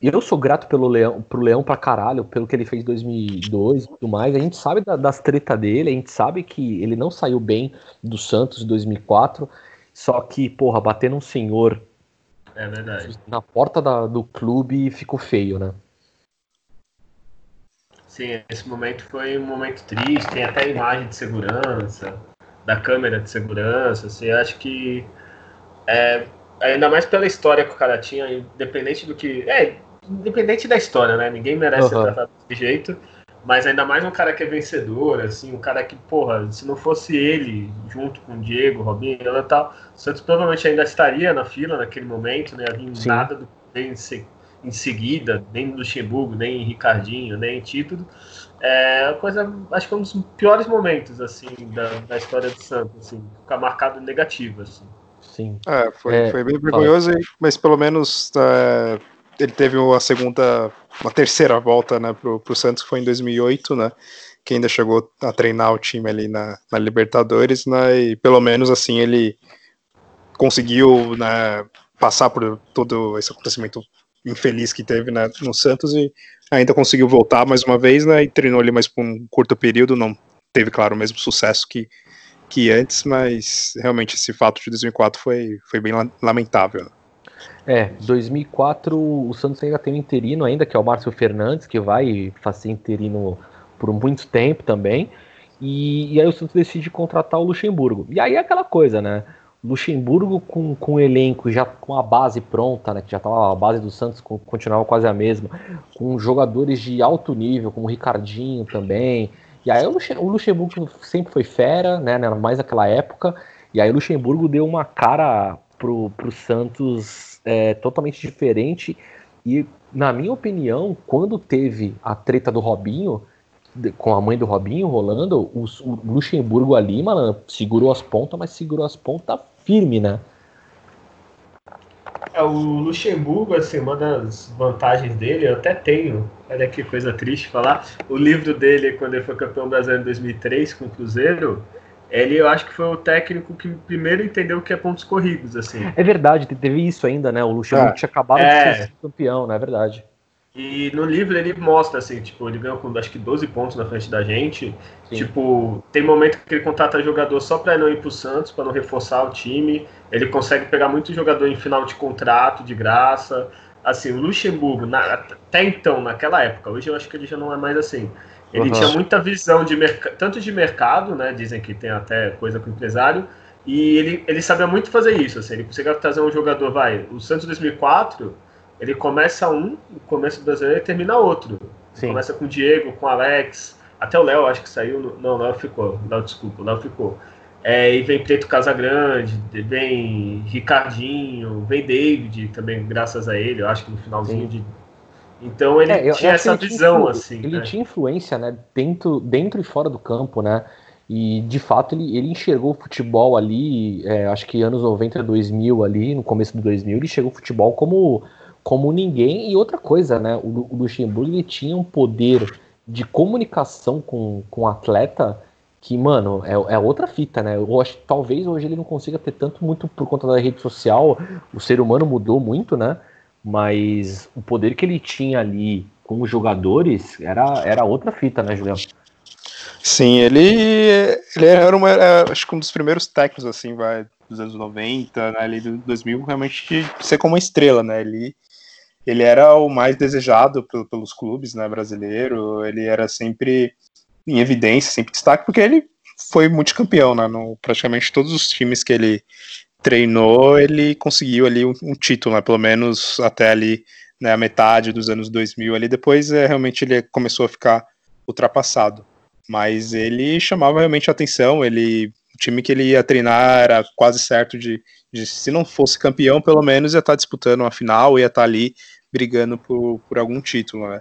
S1: eu sou grato pelo Leão, pro Leão pra caralho, pelo que ele fez em 2002 e tudo mais. A gente sabe da, das tretas dele, a gente sabe que ele não saiu bem do Santos em 2004. Só que, porra, bater num senhor
S2: é verdade.
S1: na porta da, do clube ficou feio, né?
S2: Sim, esse momento foi um momento triste. Tem até imagem de segurança, da câmera de segurança. Assim, acho que é, ainda mais pela história que o cara tinha, independente do que. É, independente da história, né? Ninguém merece uhum. ser tratado desse jeito. Mas ainda mais um cara que é vencedor, assim, um cara que, porra, se não fosse ele, junto com o Diego, Robinho e tal, o Santos provavelmente ainda estaria na fila naquele momento, né? Havia nada do, nem em seguida, nem no Luxemburgo, nem em Ricardinho, nem em título. É a coisa, acho que é um dos piores momentos, assim, da, da história do Santos, assim, ficar marcado negativo, assim.
S1: Sim.
S3: É, foi, é, foi bem vergonhoso, mas pelo menos é, ele teve a segunda, uma terceira volta, né, pro, pro Santos, que foi em 2008, né, que ainda chegou a treinar o time ali na, na Libertadores, né, e pelo menos assim ele conseguiu, né, passar por todo esse acontecimento infeliz que teve né, no Santos e ainda conseguiu voltar mais uma vez, né, e treinou ali mais por um curto período, não teve, claro, o mesmo sucesso que, que antes, mas realmente esse fato de 2004 foi, foi bem lamentável.
S1: É, 2004 o Santos ainda tem um interino ainda, que é o Márcio Fernandes, que vai fazer interino por muito tempo também. E, e aí o Santos decide contratar o Luxemburgo. E aí é aquela coisa, né? Luxemburgo com, com o elenco já com a base pronta, né? Que já estava a base do Santos continuava quase a mesma, com jogadores de alto nível, como o Ricardinho também. E aí o Luxemburgo sempre foi fera, né? Mais naquela época. E aí o Luxemburgo deu uma cara pro, pro Santos é, totalmente diferente. E, na minha opinião, quando teve a treta do Robinho, com a mãe do Robinho rolando, o, o Luxemburgo ali, mano, segurou as pontas, mas segurou as pontas firme, né?
S2: É, o Luxemburgo, assim, uma das vantagens dele, eu até tenho, olha que coisa triste falar, o livro dele, quando ele foi campeão brasileiro em 2003 com o Cruzeiro, ele eu acho que foi o técnico que primeiro entendeu o que é pontos corridos, assim.
S1: É verdade, teve isso ainda, né? O Luxemburgo é. tinha acabado é. de ser campeão, não é verdade?
S2: E no livro ele mostra, assim, tipo, ele ganhou com acho que 12 pontos na frente da gente. Sim. Tipo, tem momento que ele contrata jogador só para não ir pro Santos, para não reforçar o time. Ele consegue pegar muito jogador em final de contrato, de graça. Assim, o Luxemburgo, na, até então, naquela época, hoje eu acho que ele já não é mais assim. Ele uhum. tinha muita visão de tanto de mercado, né? Dizem que tem até coisa com o empresário, e ele, ele sabia muito fazer isso. Assim, ele conseguia trazer um jogador, vai, o Santos 2004, ele começa um, o começo do brasileiro e termina outro. Começa com o Diego, com o Alex, até o Léo acho que saiu. Não, o Léo ficou. Léo, desculpa, o Léo ficou. É, e vem Preto Casagrande, vem Ricardinho, vem David também, graças a ele, eu acho que no finalzinho Sim. de. Então ele é, tinha essa visão,
S1: tinha,
S2: assim.
S1: Ele né? tinha influência, né, dentro, dentro e fora do campo, né? E de fato ele, ele enxergou o futebol ali, é, acho que anos 90, 2000 ali, no começo do 2000, ele enxergou o futebol como, como ninguém. E outra coisa, né? O, o Luxemburgo ele tinha um poder de comunicação com, com o atleta que, mano, é, é outra fita, né? Eu acho talvez hoje ele não consiga ter tanto muito por conta da rede social. O ser humano mudou muito, né? Mas o poder que ele tinha ali com os jogadores era, era outra fita, né, Julião?
S3: Sim, ele, ele era uma, era, acho que um dos primeiros técnicos, assim, vai, dos anos 90, né, ali do 2000, realmente ser como uma estrela, né? Ele, ele era o mais desejado pelos clubes, né, brasileiro. Ele era sempre em evidência, sempre destaque, porque ele foi multicampeão, né? No, praticamente todos os times que ele treinou, ele conseguiu ali um, um título, né? Pelo menos até ali, né, a metade dos anos 2000 ali. Depois, é, realmente, ele começou a ficar ultrapassado. Mas ele chamava realmente atenção, ele o time que ele ia treinar era quase certo de, de, se não fosse campeão, pelo menos ia estar disputando uma final, ia estar ali brigando por, por algum título, né?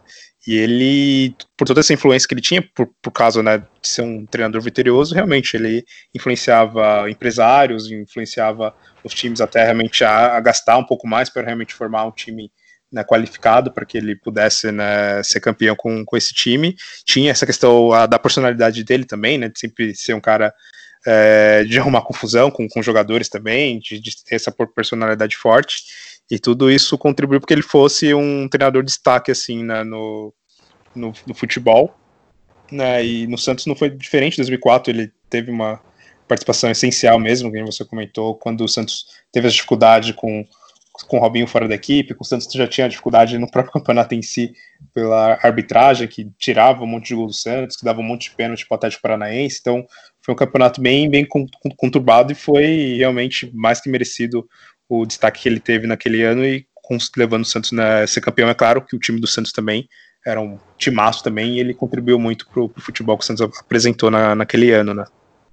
S3: E ele, por toda essa influência que ele tinha, por, por causa né, de ser um treinador vitorioso, realmente ele influenciava empresários, influenciava os times até realmente a, a gastar um pouco mais para realmente formar um time né, qualificado para que ele pudesse né, ser campeão com, com esse time. Tinha essa questão a, da personalidade dele também, né, de sempre ser um cara é, de arrumar confusão com, com jogadores também, de, de ter essa personalidade forte. E tudo isso contribuiu para que ele fosse um treinador de destaque assim né, no, no, no, futebol. Né, e no Santos não foi diferente. Em 2004 ele teve uma participação essencial mesmo, como você comentou, quando o Santos teve a dificuldade com com o Robinho fora da equipe, o Santos já tinha dificuldade no próprio campeonato em si pela arbitragem, que tirava um monte de gol do Santos, que dava um monte de pênalti para o Atlético Paranaense, então foi um campeonato bem, bem conturbado e foi realmente mais que merecido o destaque que ele teve naquele ano e levando o Santos a ser campeão. É claro que o time do Santos também era um timaço também e ele contribuiu muito para o futebol que o Santos apresentou na, naquele ano, né?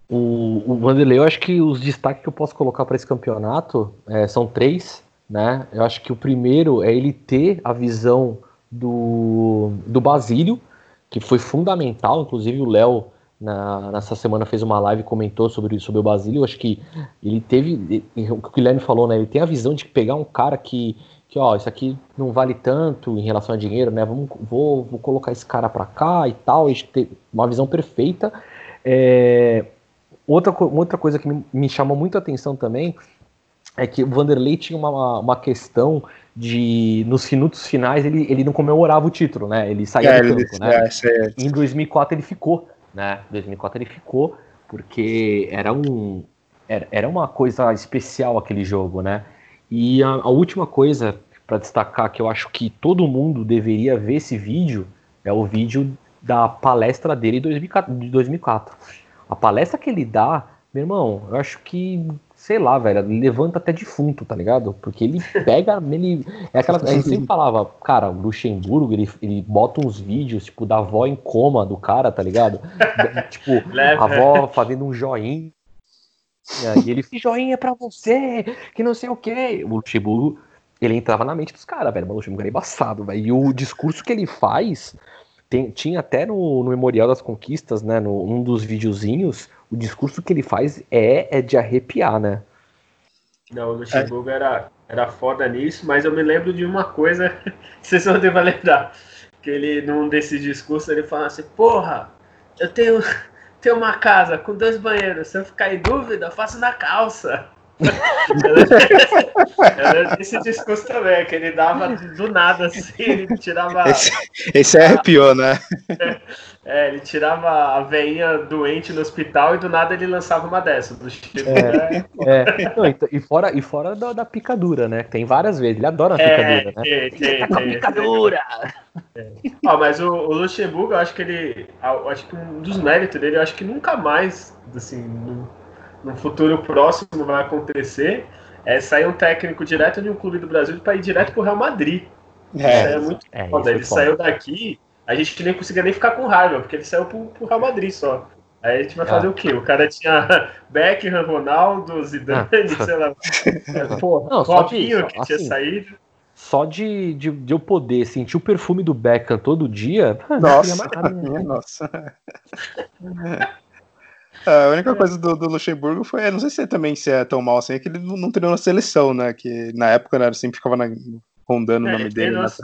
S1: O, o Vanderlei, eu acho que os destaques que eu posso colocar para esse campeonato é, são três, né? Eu acho que o primeiro é ele ter a visão do, do Basílio, que foi fundamental, inclusive o Léo na, nessa semana fez uma live e comentou sobre, sobre o Basílio. Eu acho que ele teve, o que o Guilherme falou, né? Ele tem a visão de pegar um cara que, que ó, isso aqui não vale tanto em relação a dinheiro, né? Vamos, vou, vou colocar esse cara para cá e tal, e ter uma visão perfeita. É, outra, outra coisa que me, me chamou muito a atenção também é que o Vanderlei tinha uma, uma questão de nos minutos finais ele, ele não comemorava o título, né? Ele saía é, do campo, ele, né? É, em 2004 ele ficou né? 2004 ele ficou porque era um era, era uma coisa especial aquele jogo, né? E a, a última coisa para destacar que eu acho que todo mundo deveria ver esse vídeo é o vídeo da palestra dele de 2004. A palestra que ele dá, meu irmão, eu acho que sei lá, velho, levanta até defunto, tá ligado? Porque ele pega, ele. É aquela. A gente sempre falava, cara, o Luxemburgo, ele, ele bota uns vídeos, tipo, da avó em coma do cara, tá ligado? tipo, a avó fazendo um joinha. E ele, joinha pra você, que não sei o quê. O Luxemburgo, ele entrava na mente dos caras, velho. O Luxemburgo era embaçado, velho. E o discurso que ele faz. Tem, tinha até no, no Memorial das Conquistas, né? No, um dos videozinhos, o discurso que ele faz é, é de arrepiar, né?
S2: Não, o Luxemburgo é. era, era foda nisso, mas eu me lembro de uma coisa, vocês vão ter lembrar, que ele, num desses discursos, ele fala assim, porra, eu tenho, tenho uma casa com dois banheiros, se eu ficar em dúvida, eu faço na calça. Era esse discurso também, que ele dava do nada assim, ele tirava.
S3: Esse, esse é arrepiou, né?
S2: É, ele tirava a veinha doente no hospital e do nada ele lançava uma dessa. Do tipo,
S1: é, né? é. Não, então, e fora, e fora da, da, picadura, né? Tem várias vezes. Ele adora a é, picadura, né? Tem, tem,
S2: tem, picadura! É. Ó, mas o, o, Luxemburgo, eu acho que ele. Eu acho que um dos méritos dele, eu acho que nunca mais, assim, no, no futuro próximo vai acontecer. É sair um técnico direto de um clube do Brasil para ir direto pro Real Madrid. É, é muito é, foda. Ele saiu daqui a gente nem conseguia nem ficar com raiva, porque ele saiu pro, pro Real Madrid só. Aí a gente vai fazer ah. o quê? O cara tinha Beckham, Ronaldo, Zidane, ah. sei lá. Pô, não, Robinho que tinha assim, saído.
S1: Só de, de, de, eu poder sentir o perfume do Beckham todo dia.
S3: Nossa, nossa. A única coisa do, do, Luxemburgo foi, não sei se também se é tão mal assim, é que ele não, não treinou na seleção, né? Que na época né, ele sempre ficava na, rondando é, o nome dele na assim,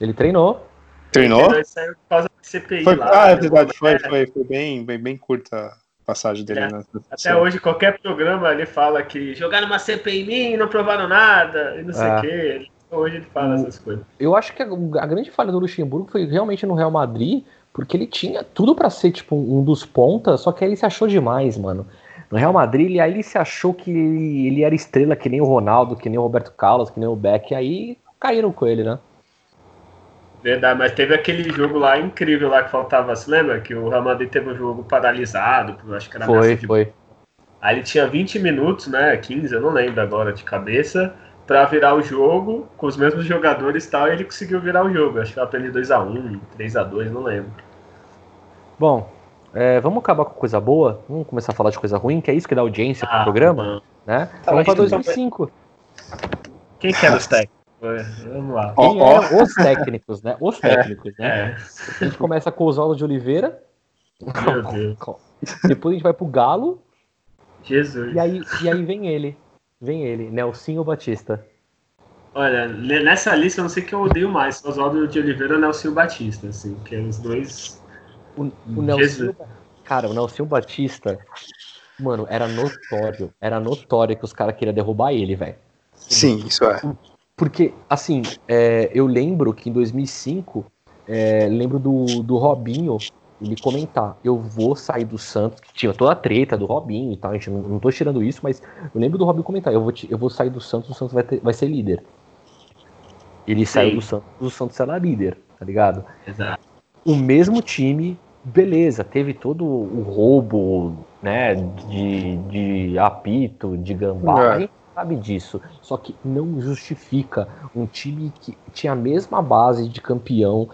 S1: Ele treinou.
S3: Treinou? Ele saiu por causa do CPI foi, lá. Ah, é verdade, foi, foi, foi bem, bem, bem curta a passagem dele. É,
S2: até hoje, qualquer programa ele fala que jogaram uma CPI em mim, não provaram nada, e não sei o é. quê. Hoje ele fala essas coisas.
S1: Eu acho que a, a grande falha do Luxemburgo foi realmente no Real Madrid, porque ele tinha tudo para ser tipo um dos pontas, só que aí ele se achou demais, mano. No Real Madrid, ele, aí ele se achou que ele, ele, era estrela que nem o Ronaldo, que nem o Roberto Carlos, que nem o Beck, aí caíram com ele, né?
S2: Verdade, mas teve aquele jogo lá incrível lá que faltava, se lembra? Que o Real Madrid teve um jogo paralisado, acho que era
S1: Foi, de... foi.
S2: Aí ele tinha 20 minutos, né? 15, eu não lembro agora de cabeça, para virar o jogo com os mesmos jogadores e tal, e ele conseguiu virar o jogo. Acho que ela aprendeu 2x1, 3x2, não lembro.
S1: Bom, é, vamos acabar com coisa boa? Vamos começar a falar de coisa ruim, que é isso que dá audiência ah, pro programa? Né? Tá, vamos para 2005.
S2: Quem que era os técnicos? Vamos lá.
S1: Quem eram os técnicos, né? Os é, técnicos, né? É. A gente começa com o Oswaldo de Oliveira.
S2: Meu Deus.
S1: Depois a gente vai pro Galo.
S2: Jesus.
S1: E aí, e aí vem ele. Vem ele, Nelsinho Batista.
S2: Olha, nessa lista eu não sei que eu odeio mais, Oswaldo de Oliveira ou Nelsinho Batista, assim, porque os dois
S1: o, o Nelson, cara, o Nelson Batista, mano, era notório. Era notório que os caras queriam derrubar ele, velho.
S3: Sim, isso é.
S1: Porque, assim, é, eu lembro que em 2005, é, lembro do, do Robinho ele comentar, eu vou sair do Santos, que tinha toda a treta do Robinho e tal, a gente não, não tô tirando isso, mas eu lembro do Robinho comentar, eu vou, eu vou sair do Santos, o Santos vai, ter, vai ser líder. Ele Sim. saiu do Santos, o Santos será líder, tá ligado?
S2: Exato.
S1: O mesmo time beleza, teve todo o roubo, né, de, de apito, de gambá, é. a gente sabe disso. Só que não justifica um time que tinha a mesma base de campeão,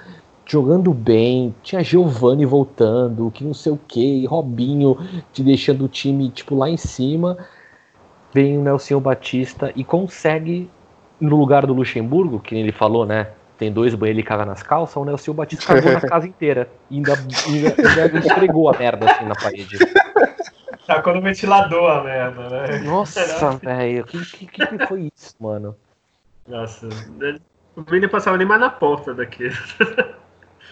S1: jogando bem, tinha Giovanni voltando, que não sei o que, Robinho te deixando o time tipo lá em cima. Vem o Nelson Batista e consegue no lugar do Luxemburgo, que ele falou, né? Tem dois banheiros e caga nas calças, o Nelson Batista cagou na casa inteira. E ainda, ainda, ainda esfregou a merda assim na parede.
S2: Tacou no ventilador a merda, né?
S1: Nossa, velho, o que, que, que, foi isso, mano?
S2: Nossa, o Vini passava nem mais na porta daqui.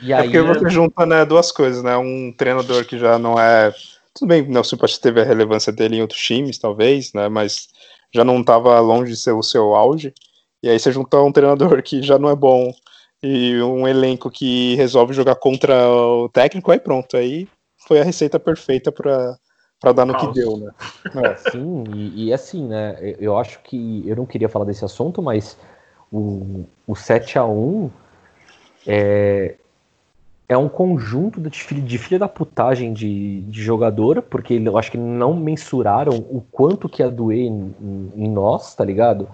S3: E é aí, é porque você junta né, duas coisas, né? Um treinador que já não é. Tudo bem, o Nelson Batista teve a relevância dele em outros times, talvez, né? Mas já não estava longe de ser o seu auge. E aí você junta um treinador que já não é bom e um elenco que resolve jogar contra o técnico, aí pronto. Aí foi a receita perfeita para para dar no que deu, né?
S1: É. Sim, e, e, assim, né? Eu acho que eu não queria falar desse assunto, mas o, o 7 a 1 é, é um conjunto de, de filha da putagem de, de jogador, porque eu acho que não mensuraram o quanto que ia doer em, em nós, tá ligado?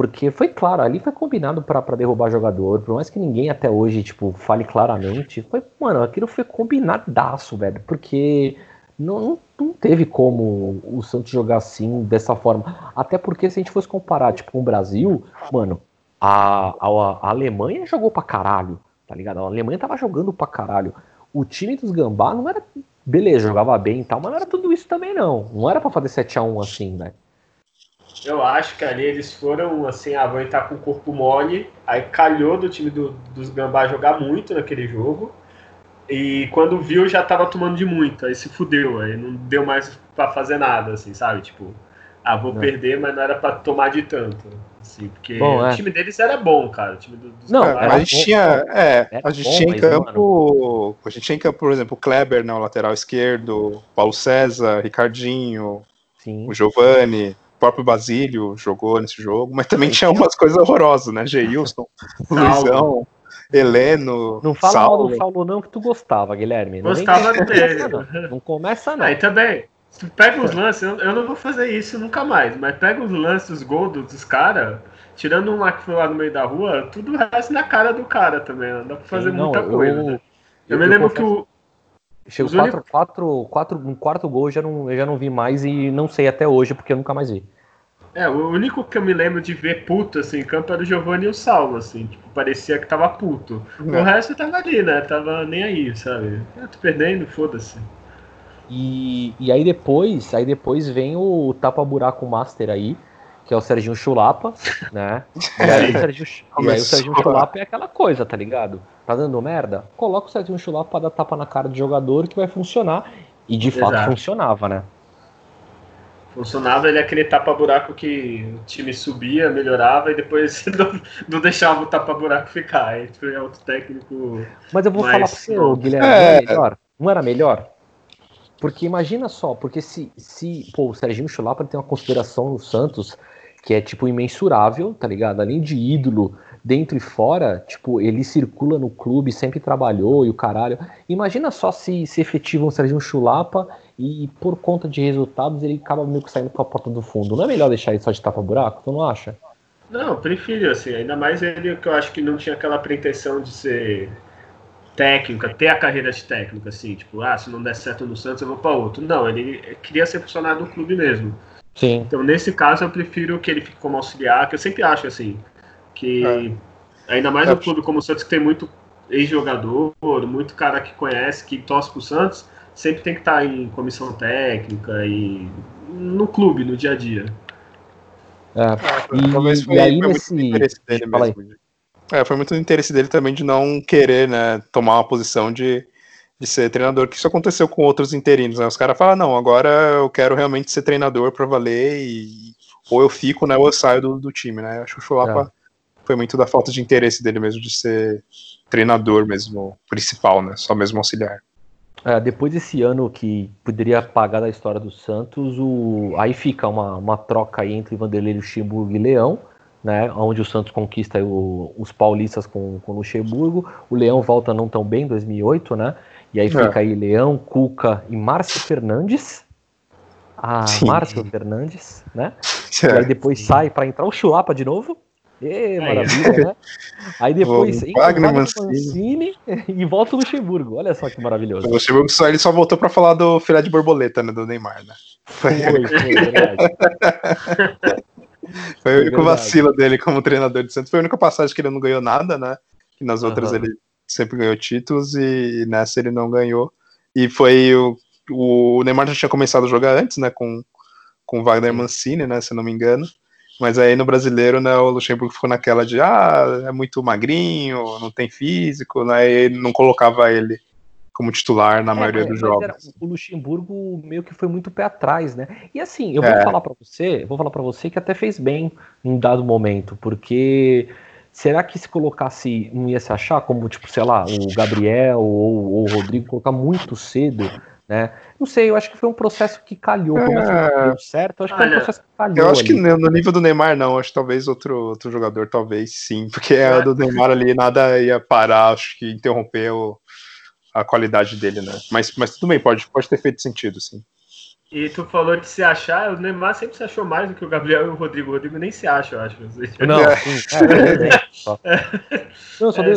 S1: Porque foi claro, ali foi combinado para derrubar jogador, por mais que ninguém até hoje, tipo, fale claramente, foi, mano, aquilo foi combinadaço, velho, porque não, não teve como o Santos jogar assim, dessa forma. Até porque se a gente fosse comparar, tipo, com o Brasil, mano, a, a, a Alemanha jogou pra caralho, tá ligado? A Alemanha tava jogando pra caralho. O time dos Gambá não era. Beleza, jogava bem e tal, mas não era tudo isso também, não. Não era para fazer 7x1 assim, velho.
S2: Eu acho que ali eles foram assim, ah, vão entrar com o corpo mole. Aí calhou do time do, dos Gambá jogar muito naquele jogo. E quando viu, já tava tomando de muito. Aí se fudeu. Aí não deu mais para fazer nada, assim, sabe? Tipo, ah, vou é. perder, mas não era para tomar de tanto. Assim, porque bom, é. o time deles era bom, cara. O time dos
S3: não, Gambá, a gente bom, tinha. É, a gente bom, tinha em campo. Mano... A gente tinha em campo, por exemplo, o Kleber, né, o lateral esquerdo, Paulo César, Ricardinho, Sim. o Giovanni próprio Basílio jogou nesse jogo, mas também tinha umas coisas horrorosas, né? Geilson, Luizão, Heleno.
S1: Não fala Saulo. mal do Saulo, não, que tu gostava, Guilherme.
S2: Não gostava dele.
S1: Não. não começa, não.
S2: Aí também. Tu pega os lances, eu, eu não vou fazer isso nunca mais, mas pega os lances, os gols dos caras. tirando um lá que foi lá no meio da rua, tudo o resto na cara do cara também. Não dá pra fazer
S1: Sim, não,
S2: muita coisa.
S1: eu-
S2: né? Eu, me lembro que o.
S1: Chegou 4, quatro, quatro, um quarto gol, eu já não, eu já não vi mais e não sei até hoje, porque eu nunca mais vi.
S2: É, o único que eu me lembro de ver puto assim em campo era o Giovanni e o Saulo, assim, tipo, parecia que tava puto. O
S3: É.
S2: resto tava ali, né? Tava nem aí, sabe? Eu tô perdendo, foda-se.
S1: E, e aí depois, aí depois vem o tapa-buraco master aí, que é o Serginho Chulapa, né? E aí, o Serginho, e aí o. Serginho Chulapa é aquela coisa, tá ligado? Tá dando merda? Coloca o Serginho Chulapa pra dar tapa na cara do jogador que vai funcionar. E de fato
S2: Exato.
S1: funcionava, né?
S2: Funcionava ele é aquele tapa-buraco que o time subia, melhorava e depois não, não deixava o tapa-buraco ficar. Aí foi outro técnico.
S1: Mas eu vou
S2: Mas,
S1: falar pra você, ô, Guilherme,
S3: É.
S1: não era melhor? Não era melhor? Porque imagina só, porque se, se pô, o Serginho Chulapa tem uma consideração no Santos que é, tipo, imensurável, tá ligado? Além de ídolo dentro e fora, tipo, ele circula no clube, sempre trabalhou e o caralho. Imagina só se, se efetivam o Serginho Chulapa e por conta de resultados ele acaba meio que saindo com a porta do fundo. Não é melhor deixar ele só de tapa-buraco? Tu não acha?
S2: Não, eu prefiro, assim, ainda mais ele que eu acho que não tinha aquela pretensão de ser técnica, ter a carreira de técnico, assim, tipo, ah, se não der certo no Santos eu vou para outro. Não, ele queria ser funcionário do clube mesmo.
S1: Sim.
S2: Então, nesse caso, eu prefiro que ele fique como auxiliar, que eu sempre acho assim, que ainda mais
S3: É.
S2: no clube como o Santos, que tem muito ex-jogador, muito cara que conhece, que torce pro Santos, sempre tem que estar em comissão técnica e no clube, no dia a dia.
S1: É. E-
S3: Talvez foi,
S1: e aí
S3: foi
S1: nesse-
S3: muito do interesse dele mesmo. É, foi muito interesse dele também de não querer, né, tomar uma posição de, de ser treinador, que isso aconteceu com outros interinos, né? Os caras falam, não, agora eu quero realmente ser treinador pra valer e ou eu fico, né, ou eu saio do, do time, né? Acho que o Chulapa foi muito da falta de interesse dele mesmo de ser treinador mesmo, principal, né? Só mesmo auxiliar.
S1: É, depois desse ano que poderia apagar da história do Santos, o... aí fica uma, uma troca aí entre Vanderlei Luxemburgo e Leão, né? Onde o Santos conquista o- os paulistas com, com o Luxemburgo. O Leão volta não tão bem em 2008, né? E aí
S3: É.
S1: fica aí Leão, Cuca e Márcio Fernandes. Ah. Márcio Fernandes, né? E aí depois sai para entrar o Chulapa de novo. Ê, maravilha, né? Aí depois
S3: Wagner Mancini.
S1: E volta o Luxemburgo. Olha só que maravilhoso.
S3: O Luxemburgo só, ele só voltou pra falar do filé de borboleta, né, do Neymar, né? Foi,
S1: Foi, foi, verdade.
S3: Foi
S1: É
S3: o único vacilo dele como treinador de Santos. Foi a única passagem que ele não ganhou nada, né? Que nas outras
S1: Aham.
S3: ele sempre ganhou títulos e nessa ele não ganhou. E foi o, o Neymar já tinha começado a jogar antes, né? Com, com o Wagner. Mancini, né? Se eu não me engano. Mas aí no brasileiro, né, o Luxemburgo ficou naquela de ah, é muito magrinho, não tem físico, né? E não colocava ele como titular na
S1: É,
S3: maioria dos jogos.
S1: era- o Luxemburgo meio que foi muito pé atrás, né? E assim, eu vou
S3: É.
S1: falar pra você, vou falar para você que até fez bem em dado momento, porque será que se colocasse não ia se achar como tipo, sei lá, o Gabriel ou, ou o Rodrigo colocar muito cedo, né? Não sei, eu acho que foi um processo que calhou,
S3: É.
S1: deu certo, eu acho que foi um processo que calhou.
S3: Eu acho que
S1: ali.
S3: no no nível do Neymar não, acho que talvez outro, outro jogador, talvez sim, porque a
S2: É.
S3: do Neymar ali nada ia parar, acho que interrompeu a qualidade dele, né? Mas, mas tudo bem, pode, pode ter feito sentido, sim.
S2: E tu falou de se achar, o Neymar sempre se achou mais do que o Gabriel e o Rodrigo. O Rodrigo nem se acha, eu acho.
S1: Não,
S3: É.
S1: sim, é, eu dei exemplo só. Não, só
S2: É,
S1: dei,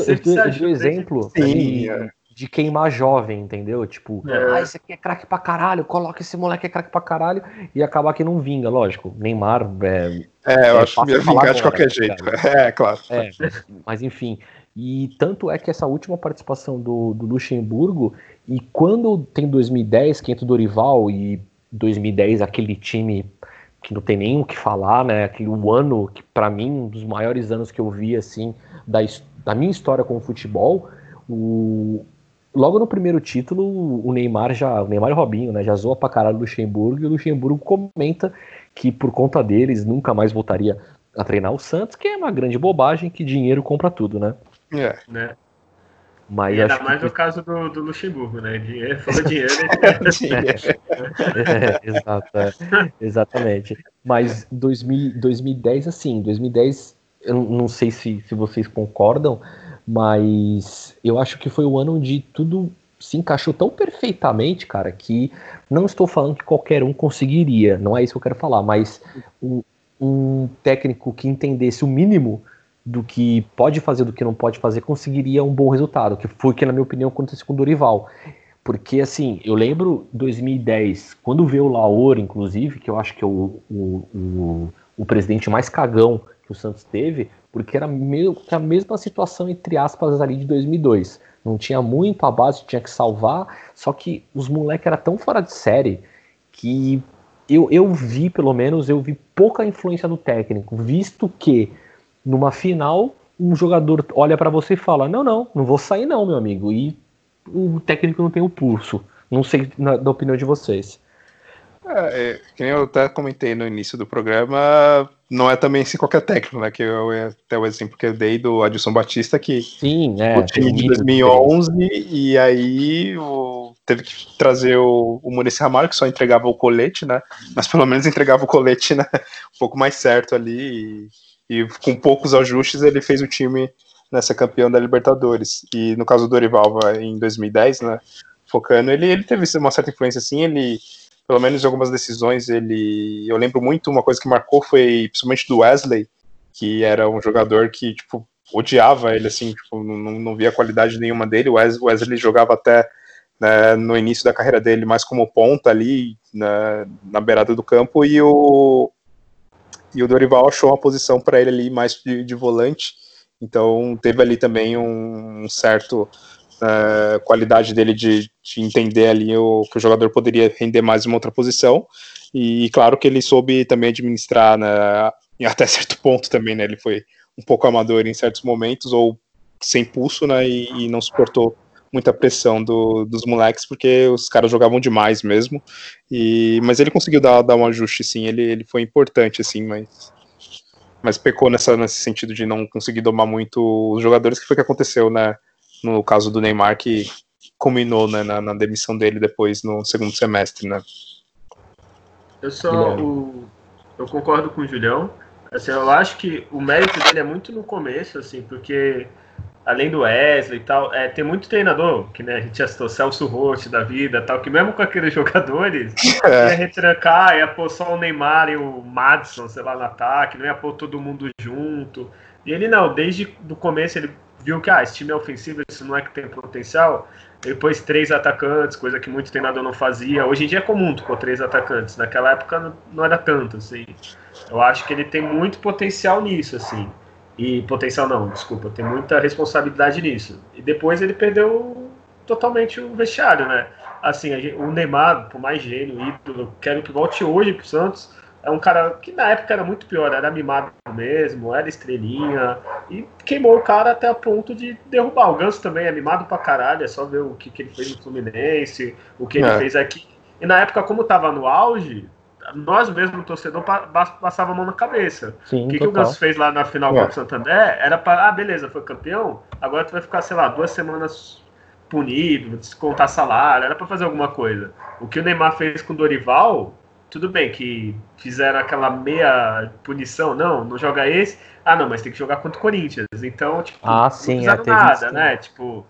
S1: eu exemplo
S3: Sim,
S1: de,
S3: é.
S1: De queimar jovem, entendeu? Tipo,
S2: É.
S1: ah, esse aqui é craque pra caralho, coloca esse moleque é craque pra caralho e acabar que não vinga, lógico. Neymar, é,
S3: É, eu
S1: É,
S3: acho que ia vingar de
S1: agora,
S3: qualquer
S1: tá
S3: jeito. É, claro.
S1: é, mas, enfim. E tanto é que essa última participação do, do Luxemburgo, e quando tem 2010, que entra o Dorival, e 2010 aquele time que não tem nem o que falar, né? Aquele o ano que para mim um dos maiores anos que eu vi assim da, da minha história com o futebol, o logo no primeiro título o Neymar já, o Neymar e o Robinho, né, já zoa pra caralho o Luxemburgo e o Luxemburgo comenta que por conta deles nunca mais voltaria a treinar o Santos, que é uma grande bobagem que dinheiro compra tudo, né?
S3: É.
S2: Né?
S1: Mas
S2: E ainda
S1: acho
S2: mais
S1: que
S2: no caso do, do Luxemburgo, né? Dinheiro, falou dinheiro,
S1: É, exato, é, exatamente. Mas 2000, 2010, assim, 2010, eu não- não sei se, se vocês concordam, mas eu acho que foi o ano onde tudo se encaixou tão perfeitamente, cara, que não estou falando que qualquer um conseguiria, não é isso que eu quero falar, mas o, um técnico que entendesse o mínimo do que pode fazer, do que não pode fazer, conseguiria um bom resultado, que foi que, na minha opinião, aconteceu com o Dorival. Porque, assim, eu lembro 2010, quando veio o Laor, inclusive, que eu acho que é o, o, o, o presidente mais cagão que o Santos teve, porque era a mesma situação, entre aspas, ali de 2002. Não tinha muito, a base tinha que salvar, só que os moleques eram tão fora de série que eu, eu vi, pelo menos, eu vi pouca influência do técnico, visto que numa final um jogador olha para você e fala: Não, não, não vou sair, não, meu amigo. E o técnico não tem o pulso. Não sei na, da opinião de vocês.
S3: É, é, que eu até comentei no início do programa, não é também assim qualquer técnico, né? Que eu até o exemplo que eu dei do Adilson Batista, que
S1: Sim, é,
S3: o time de 2011 e aí o, teve que trazer o, o Muricy Ramalho, que só entregava o colete, né? Mas pelo menos entregava o colete né, um pouco mais certo ali e, e com poucos ajustes ele fez o time nessa campeão da Libertadores. E no caso do Dorival em 2010, né? Focando, ele, ele teve uma certa influência assim, ele pelo menos em algumas decisões, ele. Eu lembro muito uma coisa que marcou foi principalmente do Wesley, que era um jogador que, tipo, odiava ele, assim, tipo, não, não via qualidade nenhuma dele. O Wesley, Wesley jogava até né, no início da carreira dele mais como ponta ali, na, na beirada do campo, e o, e o Dorival achou uma posição para ele ali mais de, de, volante. Então teve ali também um, um certo uh, qualidade dele de, de, entender ali o, que o jogador poderia render mais em uma outra posição. E claro que ele soube também administrar, né, até certo ponto também, né? Ele foi um pouco amador em certos momentos, ou sem pulso, né? E, e não suportou muita pressão do, dos moleques, porque os caras jogavam demais mesmo. E, mas ele conseguiu dar, dar um ajuste, sim. Ele, ele foi importante, assim, mas mas pecou nessa, nesse sentido de não conseguir domar muito os jogadores, que foi o que aconteceu, né? No caso do Neymar, que culminou né, na, na, demissão dele depois no segundo semestre, né?
S2: Eu só o, eu concordo com o Julião. Assim, eu acho que o mérito dele é muito no começo, assim, porque além do Wesley e tal, é, tem muito treinador, que né, a gente já citou, Celso Roth da vida tal, que mesmo com aqueles jogadores, é. ia retrancar, ia pôr só o Neymar e o Madison, sei lá, no ataque, não ia pôr todo mundo junto. E ele não, desde o começo ele viu que ah, esse time é ofensivo, isso não é que tem potencial. Ele pôs três atacantes, coisa que muito treinador não fazia. Hoje em dia é comum tu pôr três atacantes. Naquela época não era tanto, assim. Eu acho que ele tem muito potencial nisso, assim. E potencial não, desculpa, tem muita responsabilidade nisso. E depois ele perdeu totalmente o vestiário, né? Assim, gente, o Neymar, por mais gênio, ídolo, quero que volte hoje pro Santos é um cara que na época era muito pior, era mimado mesmo, era estrelinha, e queimou o cara até a ponto de derrubar. O Ganso também é mimado pra caralho, é só ver o que, que ele fez no Fluminense, o que ele é. fez aqui. E na época, como tava no auge, nós mesmo, no torcedor, passava a mão na cabeça. Sim, o que, que, o Ganso fez lá na final é. o Santander era para, ah, beleza, foi campeão, agora tu vai ficar, sei lá, duas semanas punido, descontar salário, era para fazer alguma coisa. O que o Neymar fez com o Dorival tudo bem que fizeram aquela meia punição, não, não joga esse. Ah, não, mas tem que jogar contra o Corinthians. Então, tipo,
S1: ah, sim,
S2: não fizeram é, nada, né? Tipo,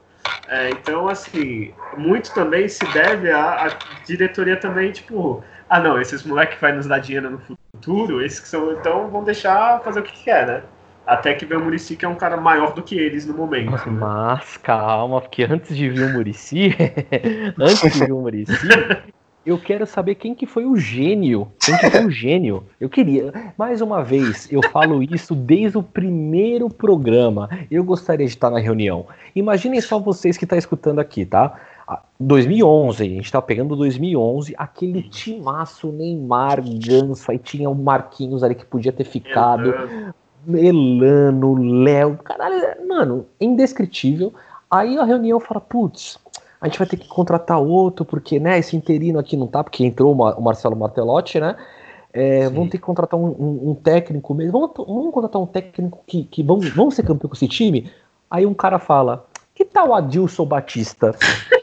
S2: é, então, assim, muito também se deve à, à, diretoria também, tipo, ah, não, esses moleques que vai nos dar dinheiro no futuro, esses que são, então, vão deixar fazer o que quer, né? Até que vê o Murici, que é um cara maior do que eles no momento. Né?
S1: Mas calma, porque antes de vir o Murici, antes de vir o Murici, eu quero saber quem que foi o gênio. Quem que foi o gênio? Eu queria, mais uma vez, eu falo isso desde o primeiro programa. Eu gostaria de estar na reunião. Imaginem só vocês que estão tá escutando aqui, tá? 2011, a gente tá pegando 2011, aquele timaço Neymar, Ganso, aí tinha o Marquinhos ali que podia ter ficado, Melano, Léo, caralho, mano, indescritível. Aí a reunião fala, putz, a gente vai ter que contratar outro, porque né, esse interino aqui não tá, porque entrou o Marcelo Martelotti, né? É, vamos ter que contratar um, um, um técnico mesmo. Vamos, vamos, contratar um técnico que, que vamos, vamos ser campeão com esse time? Aí um cara fala: Que tal o Adilson Batista?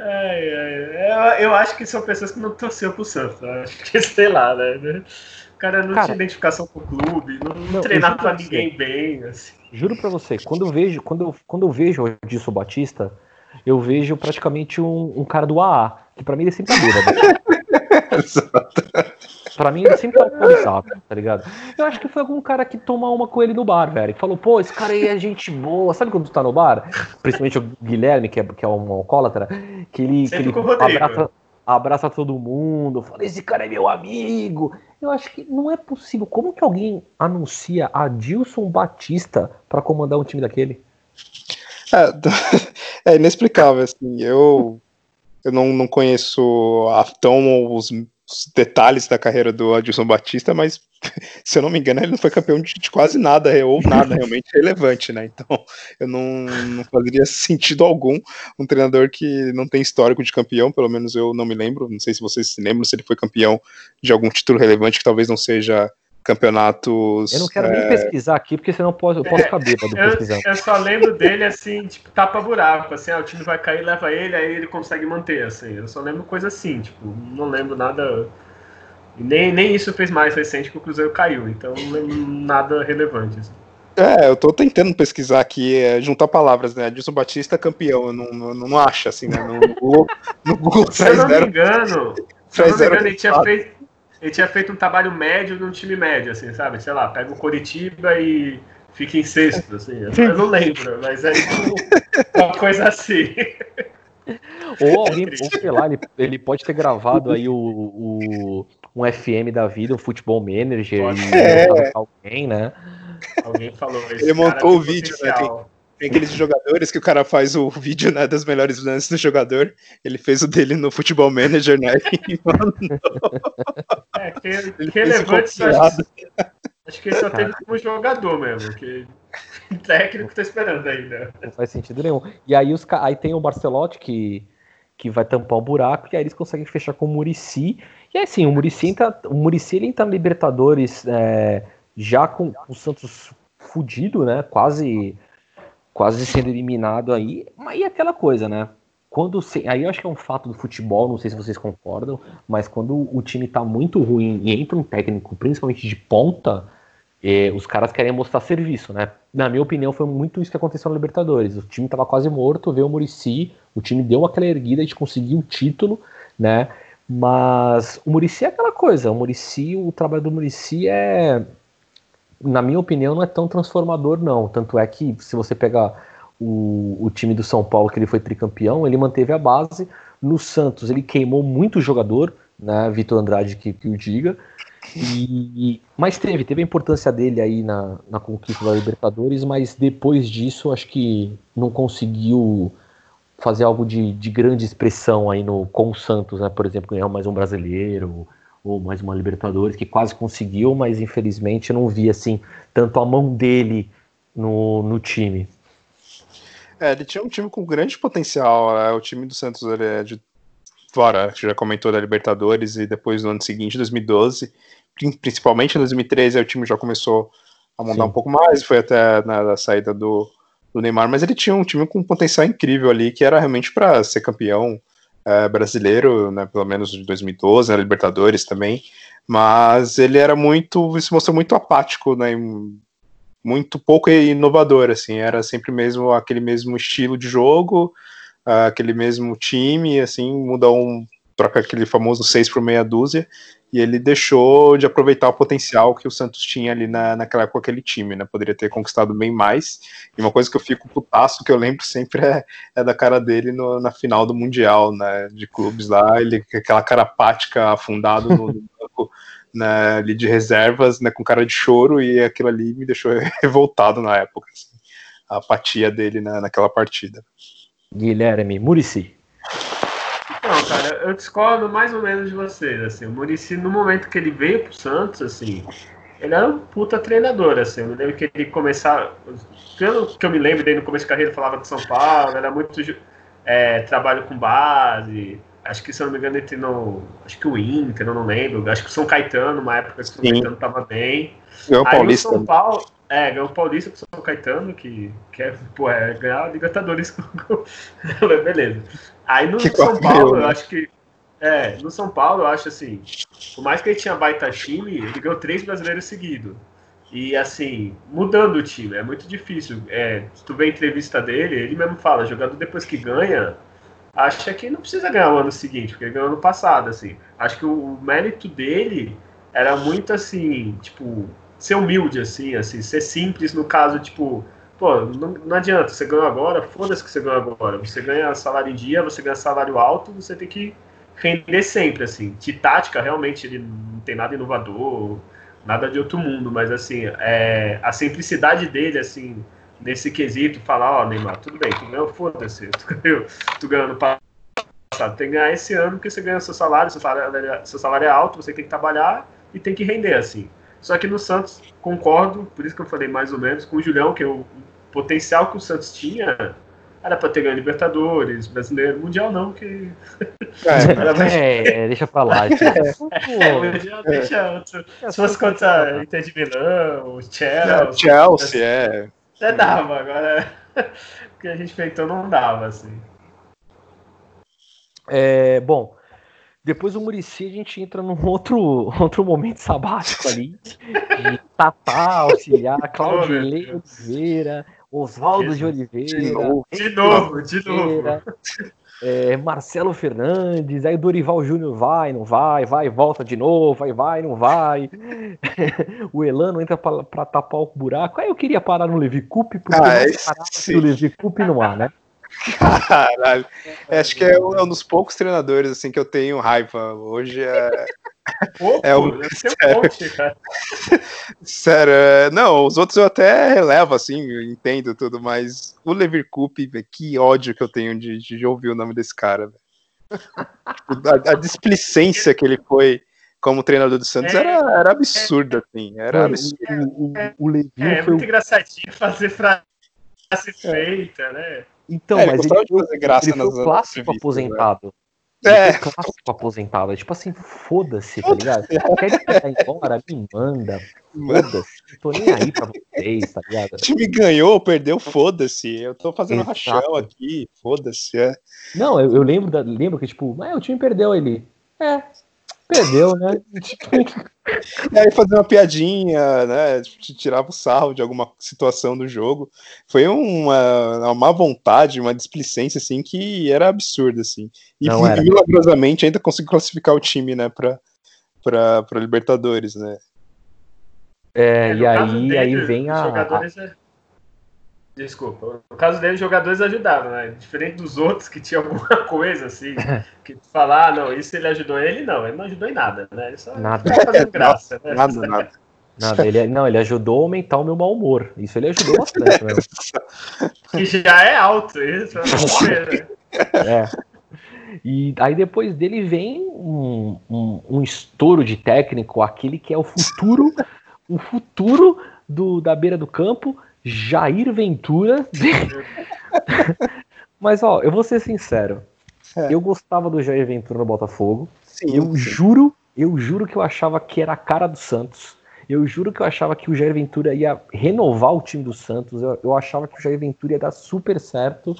S2: É, é, eu acho que são pessoas que não torceram pro Santos. Acho que, sei lá, né? O cara não cara, tinha identificação com o clube, não, não treinava ninguém bem. Assim.
S1: Juro pra você, quando eu vejo, quando eu, quando eu vejo o Edson Batista, eu vejo praticamente um, um cara do AA, que pra mim ele é sempre bêbado. Pra mim, ele sempre é alcoolizado, tá ligado? Eu acho que foi algum cara que tomou uma com ele no bar, velho. Que falou, pô, esse cara aí é gente boa. Sabe quando tu tá no bar? Principalmente o Guilherme, que é, que é um alcoólatra, que ele, que ele abraça, abraça todo mundo, fala, esse cara é meu amigo. Eu acho que não é possível. Como que alguém anuncia Adilson Batista para comandar um time daquele?
S3: É, é inexplicável, assim. Eu, eu não, não conheço a, tão os detalhes da carreira do Adilson Batista, mas se eu não me engano, ele não foi campeão de, de quase nada, ou nada realmente relevante, né? Então, eu não, não fazia sentido algum um treinador que não tem histórico de campeão, pelo menos eu não me lembro, não sei se vocês se lembram se ele foi campeão de algum título relevante que talvez não seja campeonatos.
S1: Eu não quero é... nem pesquisar aqui, porque senão eu posso, eu posso ficar bêbado
S2: pesquisando. Eu só lembro dele assim, tipo, tapa buraco, assim, ah, o time vai cair, leva ele, aí ele consegue manter, assim. Eu só lembro coisa assim, tipo, não lembro nada. Nem, nem isso fez mais recente que o Cruzeiro caiu, então não lembro nada relevante. Assim.
S3: É, eu tô tentando pesquisar aqui, é, juntar palavras, né? Adilson Batista campeão, eu não, não, não acho, assim, né? No Google,
S2: no Google se eu não me engano, se eu não me engano, ele tinha feito ele tinha feito um trabalho médio num time médio, assim, sabe? Sei lá, pega o Coritiba e fica em sexto, assim. Eu não lembro, mas é tipo uma coisa assim.
S1: Ou alguém, ou sei lá, ele, ele pode ter gravado aí o, o, um FM da vida, um futebol manager, e
S3: é.
S1: alguém, né?
S2: Alguém falou isso.
S3: Ele montou o vídeo, né? Tem, aqueles jogadores que o cara faz o vídeo né, das melhores lances do jogador. Ele fez o dele no Futebol Manager, né? E
S2: É, que, que relevante acho, acho que ele só teve como jogador mesmo. Que técnico tá esperando ainda.
S1: Não faz sentido nenhum. E aí, os, aí tem o Barcelotti que, que vai tampar o buraco, e aí eles conseguem fechar com o Murici. E aí sim, o Murici tá, o Murici ele tá na Libertadores é, já com o Santos fudido, né? Quase quase sendo eliminado aí. Mas e aquela coisa, né? Quando aí eu acho que é um fato do futebol, não sei se vocês concordam, mas quando o time tá muito ruim e entra um técnico, principalmente de ponta, eh, os caras querem mostrar serviço, né? Na minha opinião, foi muito isso que aconteceu na Libertadores. O time tava quase morto, veio o Murici, o time deu aquela erguida, a gente conseguiu o título, né? Mas o Murici é aquela coisa, o Murici, o trabalho do Murici é na minha opinião, não é tão transformador, não. Tanto é que, se você pegar o, o time do São Paulo, que ele foi tricampeão, ele manteve a base. No Santos, ele queimou muito jogador, né? Vitor Andrade que, que o diga. E, mas teve, teve a importância dele aí na, na conquista da Libertadores, mas depois disso acho que não conseguiu fazer algo de, de grande expressão aí no, com o Santos, né? Por exemplo, ganhar mais um brasileiro, ou mais uma Libertadores, que quase conseguiu, mas infelizmente não vi assim tanto a mão dele no, no time.
S3: É, ele tinha um time com grande potencial. Né? O time do Santos ele é de fora, já comentou da Libertadores e depois no ano seguinte, 2012, principalmente em 2013, o time já começou a mandar Sim. um pouco mais, foi até na saída do, do Neymar, mas ele tinha um time com um potencial incrível ali, que era realmente para ser campeão é, brasileiro, né, pelo menos de 2012, na né, Libertadores também, mas ele era muito, se mostrou muito apático, né, muito pouco inovador, assim, era sempre mesmo aquele mesmo estilo de jogo, aquele mesmo time, assim, muda um, troca aquele famoso 6 por meia dúzia, e ele deixou de aproveitar o potencial que o Santos tinha ali na, naquela época aquele time, né? Poderia ter conquistado bem mais. E uma coisa que eu fico putaço, que eu lembro sempre é, é da cara dele no, na final do Mundial, né? De clubes lá, ele aquela cara apática, afundado no, no banco né, ali de reservas, né? Com cara de choro, e aquilo ali me deixou revoltado na época. Assim, a apatia dele na, naquela partida.
S1: Guilherme Murici.
S2: Não, cara, eu discordo mais ou menos de vocês, assim, o Murici, no momento que ele veio pro Santos, assim, ele era um puta treinador, assim, eu me lembro que ele começava, pelo que eu me lembro dele no começo de carreira, falava de São Paulo, era muito é, trabalho com base, acho que, se eu não me engano, ele treinou, acho que o Inter, eu não lembro, acho que o São Caetano, uma época que o São Sim. Caetano tava bem.
S3: Ganhou o Paulista.
S2: São Paulo, é, ganhou o Paulista com o São Caetano, que, que é, pô, é ganhar a Libertadores. Beleza. Aí no que São Paulo, né? eu acho que. É, no São Paulo, eu acho assim, por mais que ele tinha baita time, ele ganhou três brasileiros seguidos. E assim, mudando o time, é muito difícil. É, se tu vê a entrevista dele, ele mesmo fala, jogador depois que ganha, acha que não precisa ganhar o ano seguinte, porque ele ganhou ano passado, assim. Acho que o, mérito dele era muito assim, tipo, ser humilde, assim, assim, ser simples no caso, tipo, pô, não, não adianta, você ganhou agora, foda-se que você ganhou agora. Você ganha salário em dia, você ganha salário alto, você tem que render sempre, assim. De tática, realmente, ele não tem nada inovador, nada de outro mundo, mas assim, é, a simplicidade dele, assim, nesse quesito, falar, ó, oh, Neymar, tudo bem, tu ganhou, foda-se, tu ganhou, tu ganhou no passado, tem que ganhar esse ano porque você ganha seu salário, seu salário, seu salário é alto, você tem que trabalhar e tem que render, assim. Só que no Santos, concordo, por isso que eu falei mais ou menos, com o Julião, que o potencial que o Santos tinha era para ter ganho Libertadores, Brasileiro, Mundial não, que.
S1: É, é deixa pra lá.
S2: é, mundial deixa outro. Se fosse contra Inter de Milão, Chelsea.
S3: Chelsea, é.
S2: Até dava, agora. O que a gente feitou não dava, assim.
S1: É, bom, depois do Murici a gente entra num outro, outro momento sabático ali. De Tatá, auxiliar, Claudilei Oliveira, Oswaldo de Oliveira.
S2: De novo, de novo. De novo.
S1: É, Marcelo Fernandes, aí Dorival Júnior vai, não vai, vai, volta de novo, vai, vai, não vai. o Elano entra para tapar o buraco. Aí eu queria parar no Levi Coupe, porque ah, não o Levi Coupe não há, né?
S3: Caralho. Acho que é um, é um, dos poucos treinadores assim que eu tenho raiva. Hoje é.
S2: Pouco, é um... Sério. cara.
S3: Sério, é, não, os outros eu até relevo, assim, entendo tudo, mas o Levir Coupe, que ódio que eu tenho de, de ouvir o nome desse cara. a, a displicência que ele foi como treinador do Santos é, era, era absurda, assim. Era absurdo.
S2: O, o, o Levinho é, foi muito engraçadinho fazer frase feita, né?
S1: Então, é, mas ele, ele, fazer graça ele foi o clássico né?
S3: É.
S1: Foi clássico aposentado. É tipo assim, foda-se, tá ligado? Quer ir embora? Me manda. Foda-se. Tô nem aí pra vocês, tá ligado? O
S3: time ganhou, perdeu, foda-se. Eu tô fazendo Exato. rachão aqui, foda-se. É.
S1: Não, eu, eu lembro, da, lembro que, tipo, ah, o time perdeu ele. É, Perdeu, né?
S3: e aí fazer uma piadinha, né? Tirava o sarro de alguma situação do jogo. Foi uma, uma má vontade, uma displicência, assim, que era absurda, assim. E Não milagrosamente ainda conseguiu classificar o time, né, pra, pra, pra Libertadores, né?
S1: É, é e aí, dele, aí vem a.
S2: É Desculpa. No caso dele, os jogadores ajudaram, né? Diferente dos outros que tinham alguma coisa assim, que falar, ah, não, isso ele ajudou ele, não, ele não ajudou em nada, né? Ele só
S1: nada.
S2: fazendo graça, né?
S3: Nada, nada.
S1: Nada, ele, não, ele ajudou a aumentar o meu mau humor. Isso ele ajudou bastante mesmo.
S2: Que já é alto, isso. Né?
S1: é. E aí depois dele vem um, um, um estouro de técnico, aquele que é o futuro, o futuro do, da beira do campo, Jair Ventura. Mas, ó, eu vou ser sincero. É. Eu gostava do Jair Ventura no Botafogo. Sim, eu sim. juro, eu juro que eu achava que era a cara do Santos. Eu juro que eu achava que o Jair Ventura ia renovar o time do Santos. Eu, eu achava que o Jair Ventura ia dar super certo.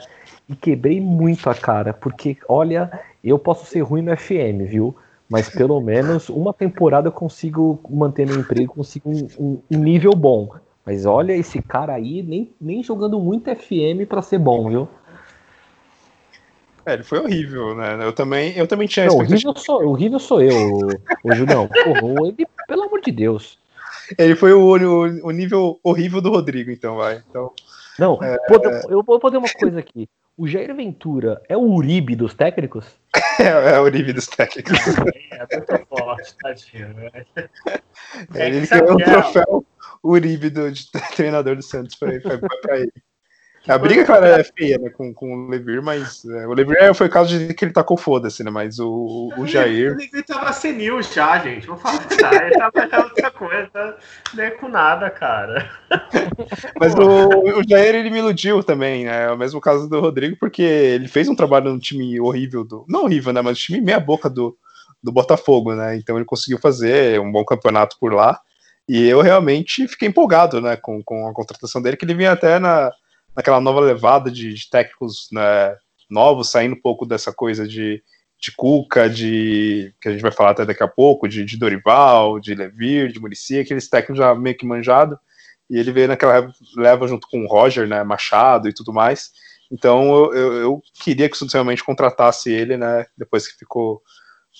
S1: E quebrei muito a cara. Porque, olha, eu posso ser ruim no FM, viu? Mas pelo menos uma temporada eu consigo manter meu emprego, consigo um, um, um nível bom. Mas olha esse cara aí, nem, nem jogando muito FM para ser bom, viu?
S3: É, ele foi horrível, né? Eu também, eu também tinha
S1: Não, horrível sou, horrível sou eu, o Julião. Porra, ele, pelo amor de Deus.
S3: Ele foi o, o, o, nível horrível do Rodrigo, então, vai. Então,
S1: Não, é... eu vou poder uma coisa aqui. O Jair Ventura é o Uribe dos técnicos?
S3: É, é o Uribe dos técnicos.
S2: é muito forte, tadinho. Né?
S3: É, ele ganhou o é troféu Uribe do, de treinador do Santos foi, foi, foi pra ele. A briga, claro, é feia, né, com, com o Levir, mas é, o Levir é, foi o caso de que ele tacou foda-se, né, mas o, o Jair...
S2: O Levir tava senil já, gente, vou falar verdade, ele tava outra coisa, nem é com nada, cara.
S3: Mas o, o Jair, ele me iludiu também, né, é o mesmo caso do Rodrigo, porque ele fez um trabalho no time horrível, do não horrível, né, mas o time meia boca do, do Botafogo, né, então ele conseguiu fazer um bom campeonato por lá, e eu realmente fiquei empolgado né, com, com a contratação dele, que ele vinha até na, naquela nova levada de, de técnicos né, novos, saindo um pouco dessa coisa de, de Cuca, de que a gente vai falar até daqui a pouco, de, de Dorival, de Levir, de Murici, aqueles técnicos já meio que manjado, e ele veio naquela leva junto com o Roger, né, Machado e tudo mais. Então eu, eu, eu queria que o realmente contratasse ele, né, depois que ficou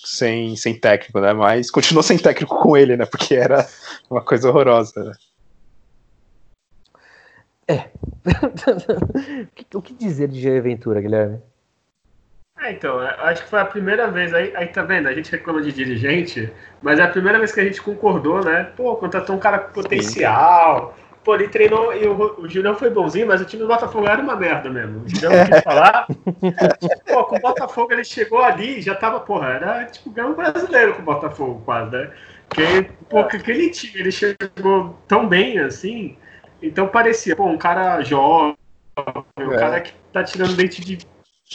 S3: sem, sem técnico, né? Mas continuou sem técnico com ele, né? Porque era uma coisa horrorosa. Né?
S1: É. o que dizer de Jair Ventura, Guilherme?
S2: É, então, acho que foi a primeira vez, aí, aí tá vendo, a gente reclama de dirigente, mas é a primeira vez que a gente concordou, né? Pô, contratou um cara com potencial, Sim. Pô, ele treinou, e o, o Julião foi bonzinho, mas o time do Botafogo era uma merda mesmo. O Julião não quis falar. pô, com o Botafogo ele chegou ali, já tava, porra, era tipo ganhar um brasileiro com o Botafogo quase, né? Porque, pô, aquele time, ele chegou tão bem assim, então parecia, pô, um cara jovem, um é. cara que tá tirando dente de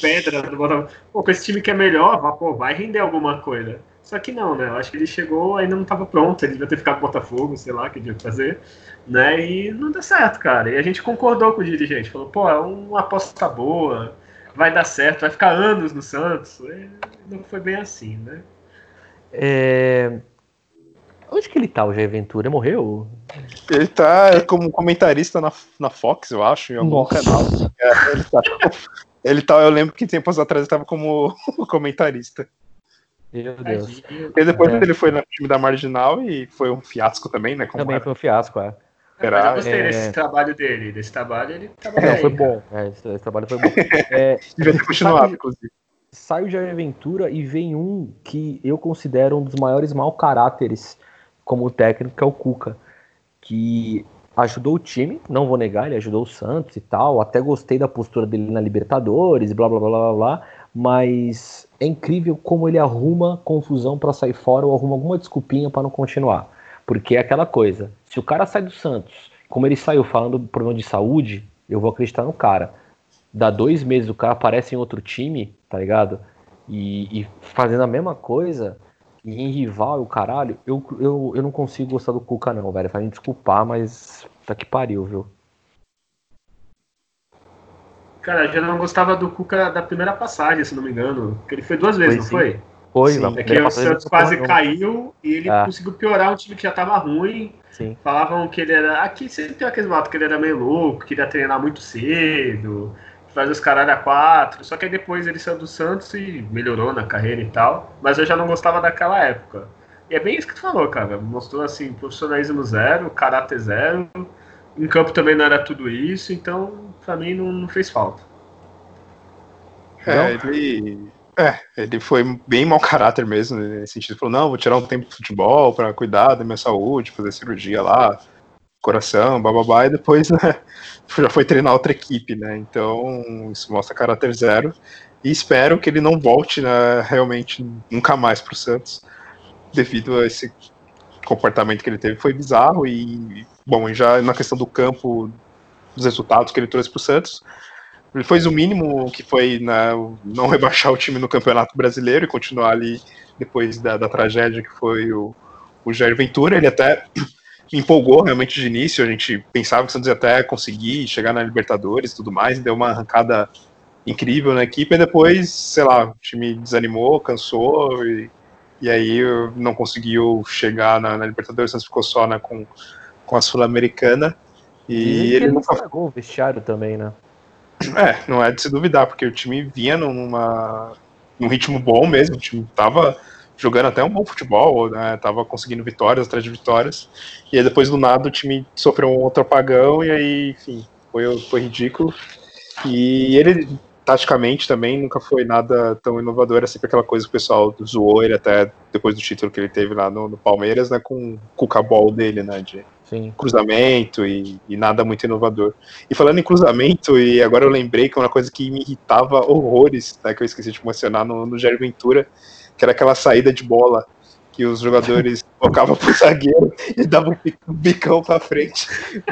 S2: pedra do Botafogo. Pô, com esse time que é melhor, pô, vai render alguma coisa. Só que não, né? Eu acho que ele chegou, ainda não estava pronto, ele devia ter ficado com o Botafogo, sei lá, que devia fazer, né? E não deu certo, cara. E a gente concordou com o dirigente, falou, pô, é uma aposta boa, vai dar certo, vai ficar anos no Santos. E não foi bem assim, né?
S1: É... Onde que ele tá, o Jair Ventura? Morreu?
S3: Ele tá como comentarista na, na Fox, eu acho, em algum Nossa. canal. É, ele tá ele tá, eu lembro que tempos atrás ele estava como comentarista.
S1: Meu Deus.
S3: E depois é. ele foi no time da Marginal e foi um fiasco também, né?
S1: também era. foi um fiasco, é.
S2: Era... eu gostei é... desse trabalho dele. Desse trabalho ele é,
S1: foi bom. É, esse, esse, trabalho foi bom. É,
S3: Devia ter continuado, inclusive.
S1: Sai o Jair Aventura e vem um que eu considero um dos maiores mau caráteres como técnico, que é o Cuca. Que ajudou o time, não vou negar, ele ajudou o Santos e tal, até gostei da postura dele na Libertadores, blá blá blá blá blá, mas é incrível como ele arruma confusão para sair fora ou arruma alguma desculpinha para não continuar. Porque é aquela coisa, se o cara sai do Santos, como ele saiu falando do problema de saúde, eu vou acreditar no cara. Dá dois meses o cara aparece em outro time, tá ligado? E, e fazendo a mesma coisa, e em rival o caralho, eu, eu, eu não consigo gostar do Cuca, não, velho. Vai me desculpar, mas tá que pariu, viu?
S2: Cara, eu já não gostava do Cuca da primeira passagem, se não me engano. Porque ele foi duas vezes, foi, não foi?
S1: Foi,
S2: sim. É que o Santos quase caiu e ele é. conseguiu piorar um time que já tava ruim.
S1: Sim.
S2: Falavam que ele era. Aqui sempre tem aqueles matos que ele era meio louco, queria treinar muito cedo faz os caralho a quatro. Só que aí depois ele saiu do Santos e melhorou na carreira e tal. Mas eu já não gostava daquela época. E é bem isso que tu falou, cara. Mostrou assim, profissionalismo zero, caráter zero. Em campo também não era tudo isso, então pra mim não, não fez falta.
S3: É, ele. É, ele foi bem mau caráter mesmo, nesse sentido. Falou, não, vou tirar um tempo de futebol para cuidar da minha saúde, fazer cirurgia lá, coração, bababá, e depois né, já foi treinar outra equipe, né? Então isso mostra caráter zero. E espero que ele não volte né, realmente nunca mais para o Santos, devido a esse comportamento que ele teve. Foi bizarro e, bom, já na questão do campo, dos resultados que ele trouxe para o Santos, ele fez o mínimo que foi né, não rebaixar o time no Campeonato Brasileiro e continuar ali depois da, da tragédia que foi o, o Jair Ventura. Ele até empolgou realmente de início. A gente pensava que o Santos ia até conseguir chegar na Libertadores e tudo mais, e deu uma arrancada incrível na equipe. E depois, sei lá, o time desanimou, cansou e, e aí não conseguiu chegar na, na Libertadores. O Santos ficou só né, com, com a Sul-Americana. E,
S1: e ele, não estragou o vestiário também, né?
S3: É, não é de se duvidar, porque o time vinha numa, num ritmo bom mesmo, o time tava jogando até um bom futebol, né? Tava conseguindo vitórias atrás de vitórias. E aí depois do nada o time sofreu um outro apagão e aí, enfim, foi, foi ridículo. E ele, taticamente, também nunca foi nada tão inovador, é sempre aquela coisa que o pessoal zoou ele até depois do título que ele teve lá no, no Palmeiras, né? Com o cucabol dele, né? De Sim. cruzamento e, e, nada muito inovador. E falando em cruzamento, e agora eu lembrei que uma coisa que me irritava horrores, né, que eu esqueci de mencionar no, no Jair Ventura, que era aquela saída de bola que os jogadores tocavam pro zagueiro e davam um bicão pra frente.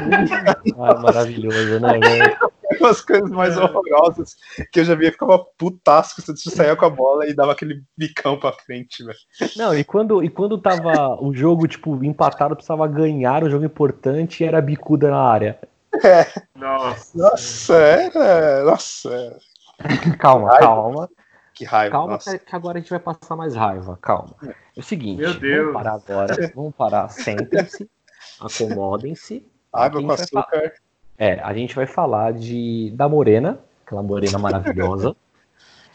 S1: Ah, maravilhoso, né, velho?
S3: As coisas mais horrorosas que eu já via, ficava putasco você saía com a bola e dava aquele bicão pra frente, velho.
S1: Não, e quando, e quando tava o jogo, tipo, empatado, precisava ganhar um jogo importante e era bicuda na área.
S3: É. Nossa. Nossa, era. Nossa.
S1: Calma, calma.
S3: Que raiva.
S1: Calma, nossa. que agora a gente vai passar mais raiva. Calma. É o seguinte,
S2: Meu Deus.
S1: vamos parar agora. Vamos parar. Sentem-se, acomodem-se.
S3: Água com açúcar.
S1: É, a gente vai falar de da Morena, aquela morena maravilhosa.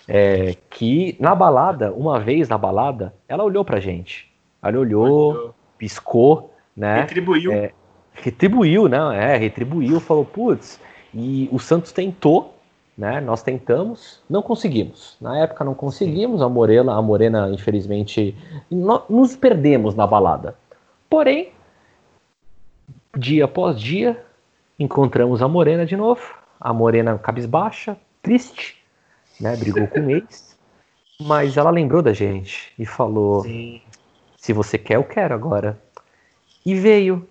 S1: É, que na balada, uma vez na balada, ela olhou pra gente. Ela olhou, piscou, né?
S2: Retribuiu.
S1: É, retribuiu, né? É, retribuiu, falou, putz, e o Santos tentou, né? Nós tentamos, não conseguimos. Na época não conseguimos, a Morena, a Morena, infelizmente, nos perdemos na balada. Porém, dia após dia, encontramos a Morena de novo. A Morena cabisbaixa, triste, né? Brigou com o ex. Mas ela lembrou da gente e falou: Sim. Se você quer, eu quero agora. E veio.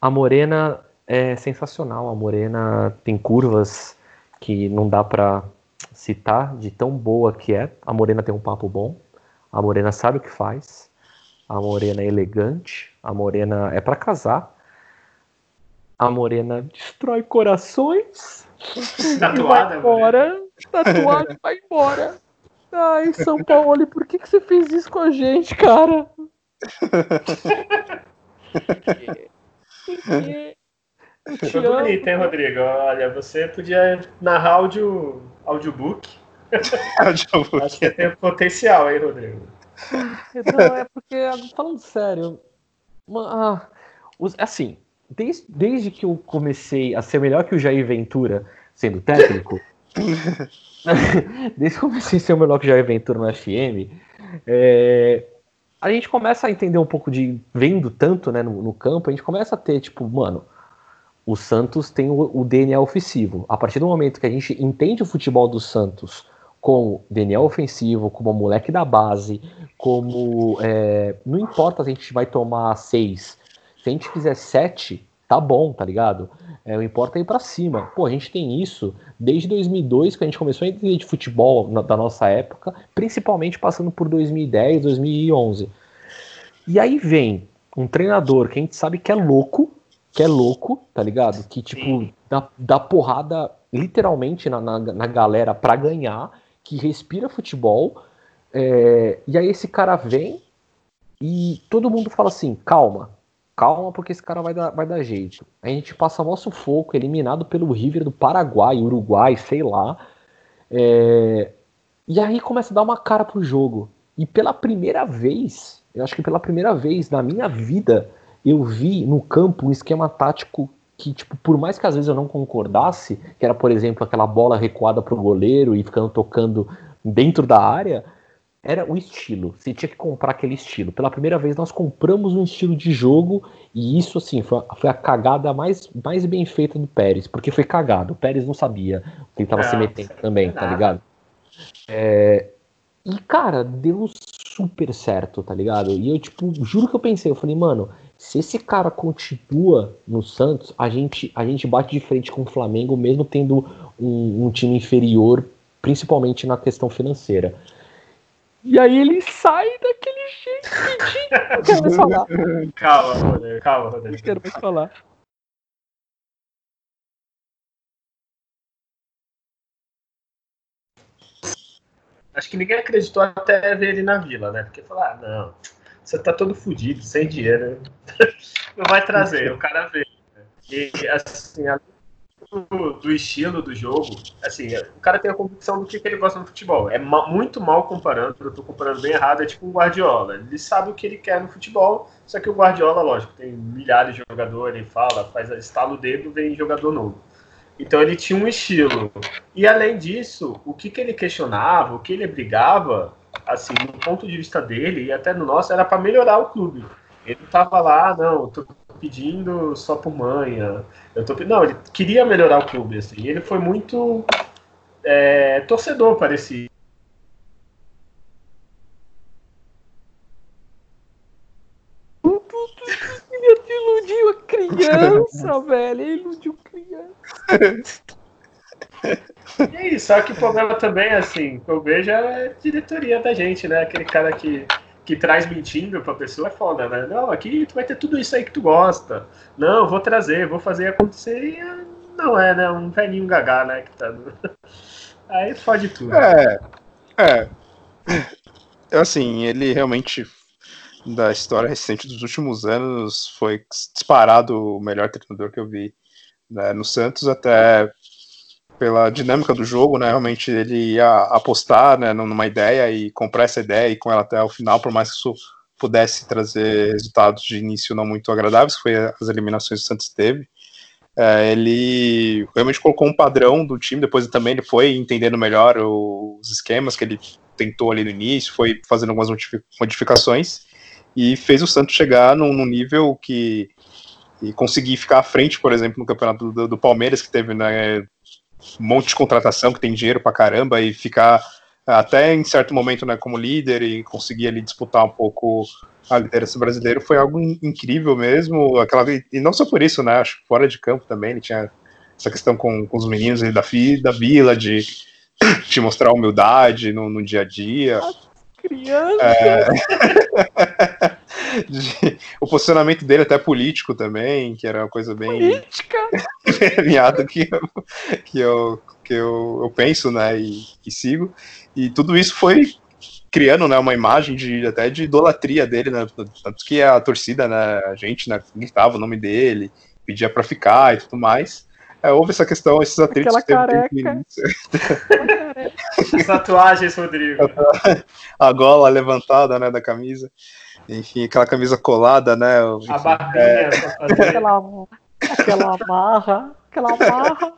S1: A Morena é sensacional. A Morena tem curvas que não dá para citar de tão boa que é. A Morena tem um papo bom. A Morena sabe o que faz. A Morena é elegante. A Morena é para casar. A Morena destrói corações.
S2: Tatuada,
S1: vai embora. Tatuada e vai embora. Ai, São Paulo, por que, que você fez isso com a gente, cara?
S2: Foi bonito, hein, Rodrigo? Olha, você podia narrar áudio, audiobook. audiobook. Acho que tem potencial aí, Rodrigo.
S1: Não, é porque, falando sério, uma, ah, assim, desde, desde que eu comecei a ser melhor que o Jair Ventura sendo técnico, desde que eu comecei a ser melhor que o Jair Ventura no FM, é, a gente começa a entender um pouco de. Vendo tanto né, no, no, campo, a gente começa a ter, tipo, mano, o Santos tem o, o, DNA ofensivo. A partir do momento que a gente entende o futebol do Santos como DNA ofensivo, como moleque da base, como. É, não importa se a gente vai tomar seis. Se a gente fizer sete, tá bom, tá ligado? É, o importa é ir para cima. Pô, a gente tem isso desde 2002, que a gente começou a entender de futebol na, da nossa época, principalmente passando por 2010, 2011. E aí vem um treinador que a gente sabe que é louco, que é louco, tá ligado? Que, tipo, dá, dá porrada literalmente na, na, na galera para ganhar, que respira futebol. É, e aí esse cara vem e todo mundo fala assim: calma, calma, porque esse cara vai dar, vai dar jeito. A gente passa mó sufoco, eliminado pelo River do Paraguai, Uruguai, sei lá. É... E aí começa a dar uma cara pro jogo. E pela primeira vez, eu acho que pela primeira vez na minha vida, eu vi no campo um esquema tático que, tipo, por mais que às vezes eu não concordasse, que era, por exemplo, aquela bola recuada pro goleiro e ficando tocando dentro da área, era o estilo. Você tinha que comprar aquele estilo. Pela primeira vez nós compramos um estilo de jogo e isso assim foi, foi a cagada mais, mais bem feita do Pérez, porque foi cagado. O Pérez não sabia que ele estava se metendo também, tá ligado? É, e cara, deu super certo, tá ligado? E eu tipo, juro que eu pensei, eu falei, mano, se esse cara continua no Santos, a gente a gente bate de frente com o Flamengo mesmo tendo um, um time inferior, principalmente na questão financeira. E aí ele sai daquele jeito pedindo. Não quero mais falar.
S2: Calma, Rodrigo, calma, Rodrigo.
S1: Não quero mais falar.
S2: Acho que ninguém acreditou até ver ele na vila, né? Porque falar, ah, não, você tá todo fudido, sem dinheiro. Não vai trazer, o cara vê. E assim, além do, do, estilo do jogo, assim, o cara tem a convicção do que, que ele gosta no futebol. É ma muito mal comparando, eu tô comparando bem errado, é tipo o Guardiola. Ele sabe o que ele quer no futebol, só que o Guardiola, lógico, tem milhares de jogadores, ele fala, faz estalo o dedo, vem jogador novo. Então ele tinha um estilo. E além disso, o que, que ele questionava, o que ele brigava, assim, no ponto de vista dele e até no nosso, era para melhorar o clube. Ele tava lá, não, tô pedindo só por manha. Eu tô, não, ele queria melhorar o clube, assim. E ele foi muito é, torcedor, parecia.
S1: Ele iludiu a criança, velho. Ele iludiu criança.
S2: E é isso, só que o problema também, assim, que eu vejo é a diretoria da gente, né? Aquele cara que que traz mentindo pra pessoa é foda, né? Não, aqui tu vai ter tudo isso aí que tu gosta. Não, vou trazer, vou fazer acontecer. E não é, né? Um velhinho gagá, né? Que tá... Aí fode tudo.
S3: É. É. Assim, ele realmente, da história recente dos últimos anos, foi disparado o melhor treinador que eu vi né, no Santos, até pela dinâmica do jogo, né? Realmente ele ia apostar né, numa ideia e comprar essa ideia e com ela até o final, por mais que isso pudesse trazer resultados de início não muito agradáveis, que foi as eliminações que o Santos teve. É, ele realmente colocou um padrão do time, depois também ele foi entendendo melhor os esquemas que ele tentou ali no início, foi fazendo algumas modificações e fez o Santos chegar num, num nível que e conseguir ficar à frente, por exemplo, no campeonato do, do Palmeiras, que teve né, um monte de contratação, que tem dinheiro pra caramba, e ficar até em certo momento né, como líder e conseguir ali disputar um pouco a liderança brasileira foi algo incrível mesmo. Aquela, e não só por isso, né? Acho que fora de campo também ele tinha essa questão com, com os meninos da, da vila de, de mostrar humildade no, no dia a dia.
S1: Criança! É...
S3: de, o posicionamento dele até político também, que era uma coisa bem.
S1: Política!
S3: alinhado que, eu, que, eu, que eu, eu penso, né? E, e sigo. E tudo isso foi criando né, uma imagem de até de idolatria dele, né? Tanto que a torcida, né, a gente, né, gritava o nome dele, pedia para ficar e tudo mais. É, houve essa questão, esses atritos
S1: Aquela careca.
S2: As tatuagens, Rodrigo.
S3: A gola levantada, né, da camisa. Enfim, aquela camisa colada, né?
S2: Enfim, a barbinha. É...
S1: Aquela, aquela marra, aquela marra.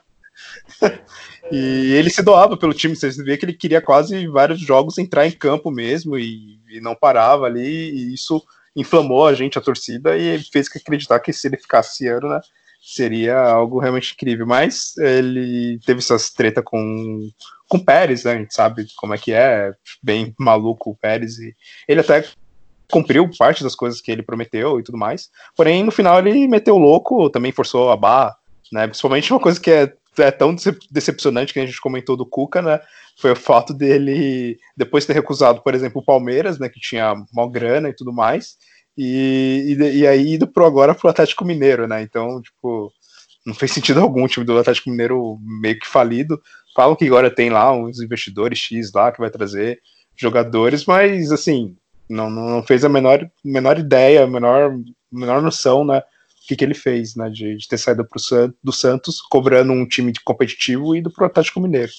S3: E ele se doava pelo time, você vê que ele queria quase vários jogos entrar em campo mesmo e, e não parava ali, e isso inflamou a gente, a torcida, e fez que acreditar que se ele ficasse esse ano, né, seria algo realmente incrível. Mas ele teve essas treta com com o Pérez, né, a gente sabe como é que é, bem maluco o Pérez, e ele até cumpriu parte das coisas que ele prometeu e tudo mais, porém no final ele meteu louco, também forçou a barra, né, principalmente uma coisa que é é tão decepcionante que a gente comentou do Cuca, né? Foi o fato dele, depois de ter recusado, por exemplo, o Palmeiras, né? Que tinha mal grana e tudo mais, e, e, e aí ido pro agora pro Atlético Mineiro, né? Então, tipo, não fez sentido algum o time do Atlético Mineiro meio que falido. Falam que agora tem lá uns investidores X lá que vai trazer jogadores, mas assim, não, não fez a menor, menor ideia, a menor, menor noção, né? que, que ele fez, né? De, de ter saído pro San, do Santos, cobrando um time competitivo e indo pro Atlético Mineiro.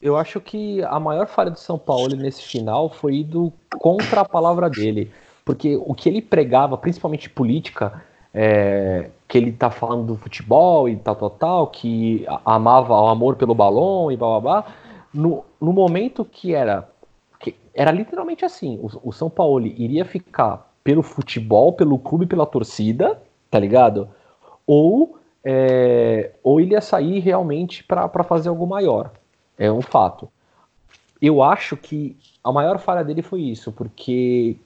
S1: Eu acho que a maior falha do São Paulo nesse final foi ido contra a palavra dele. Porque o que ele pregava, principalmente política, é, que ele tá falando do futebol e tal, tal, tal, que amava o amor pelo balão e blá blá blá, no, no momento que era. Era literalmente assim: o, o São Paulo iria ficar pelo futebol, pelo clube, pela torcida, tá ligado? Ou, é, ou ele ia sair realmente para fazer algo maior. É um fato. Eu acho que a maior falha dele foi isso, porque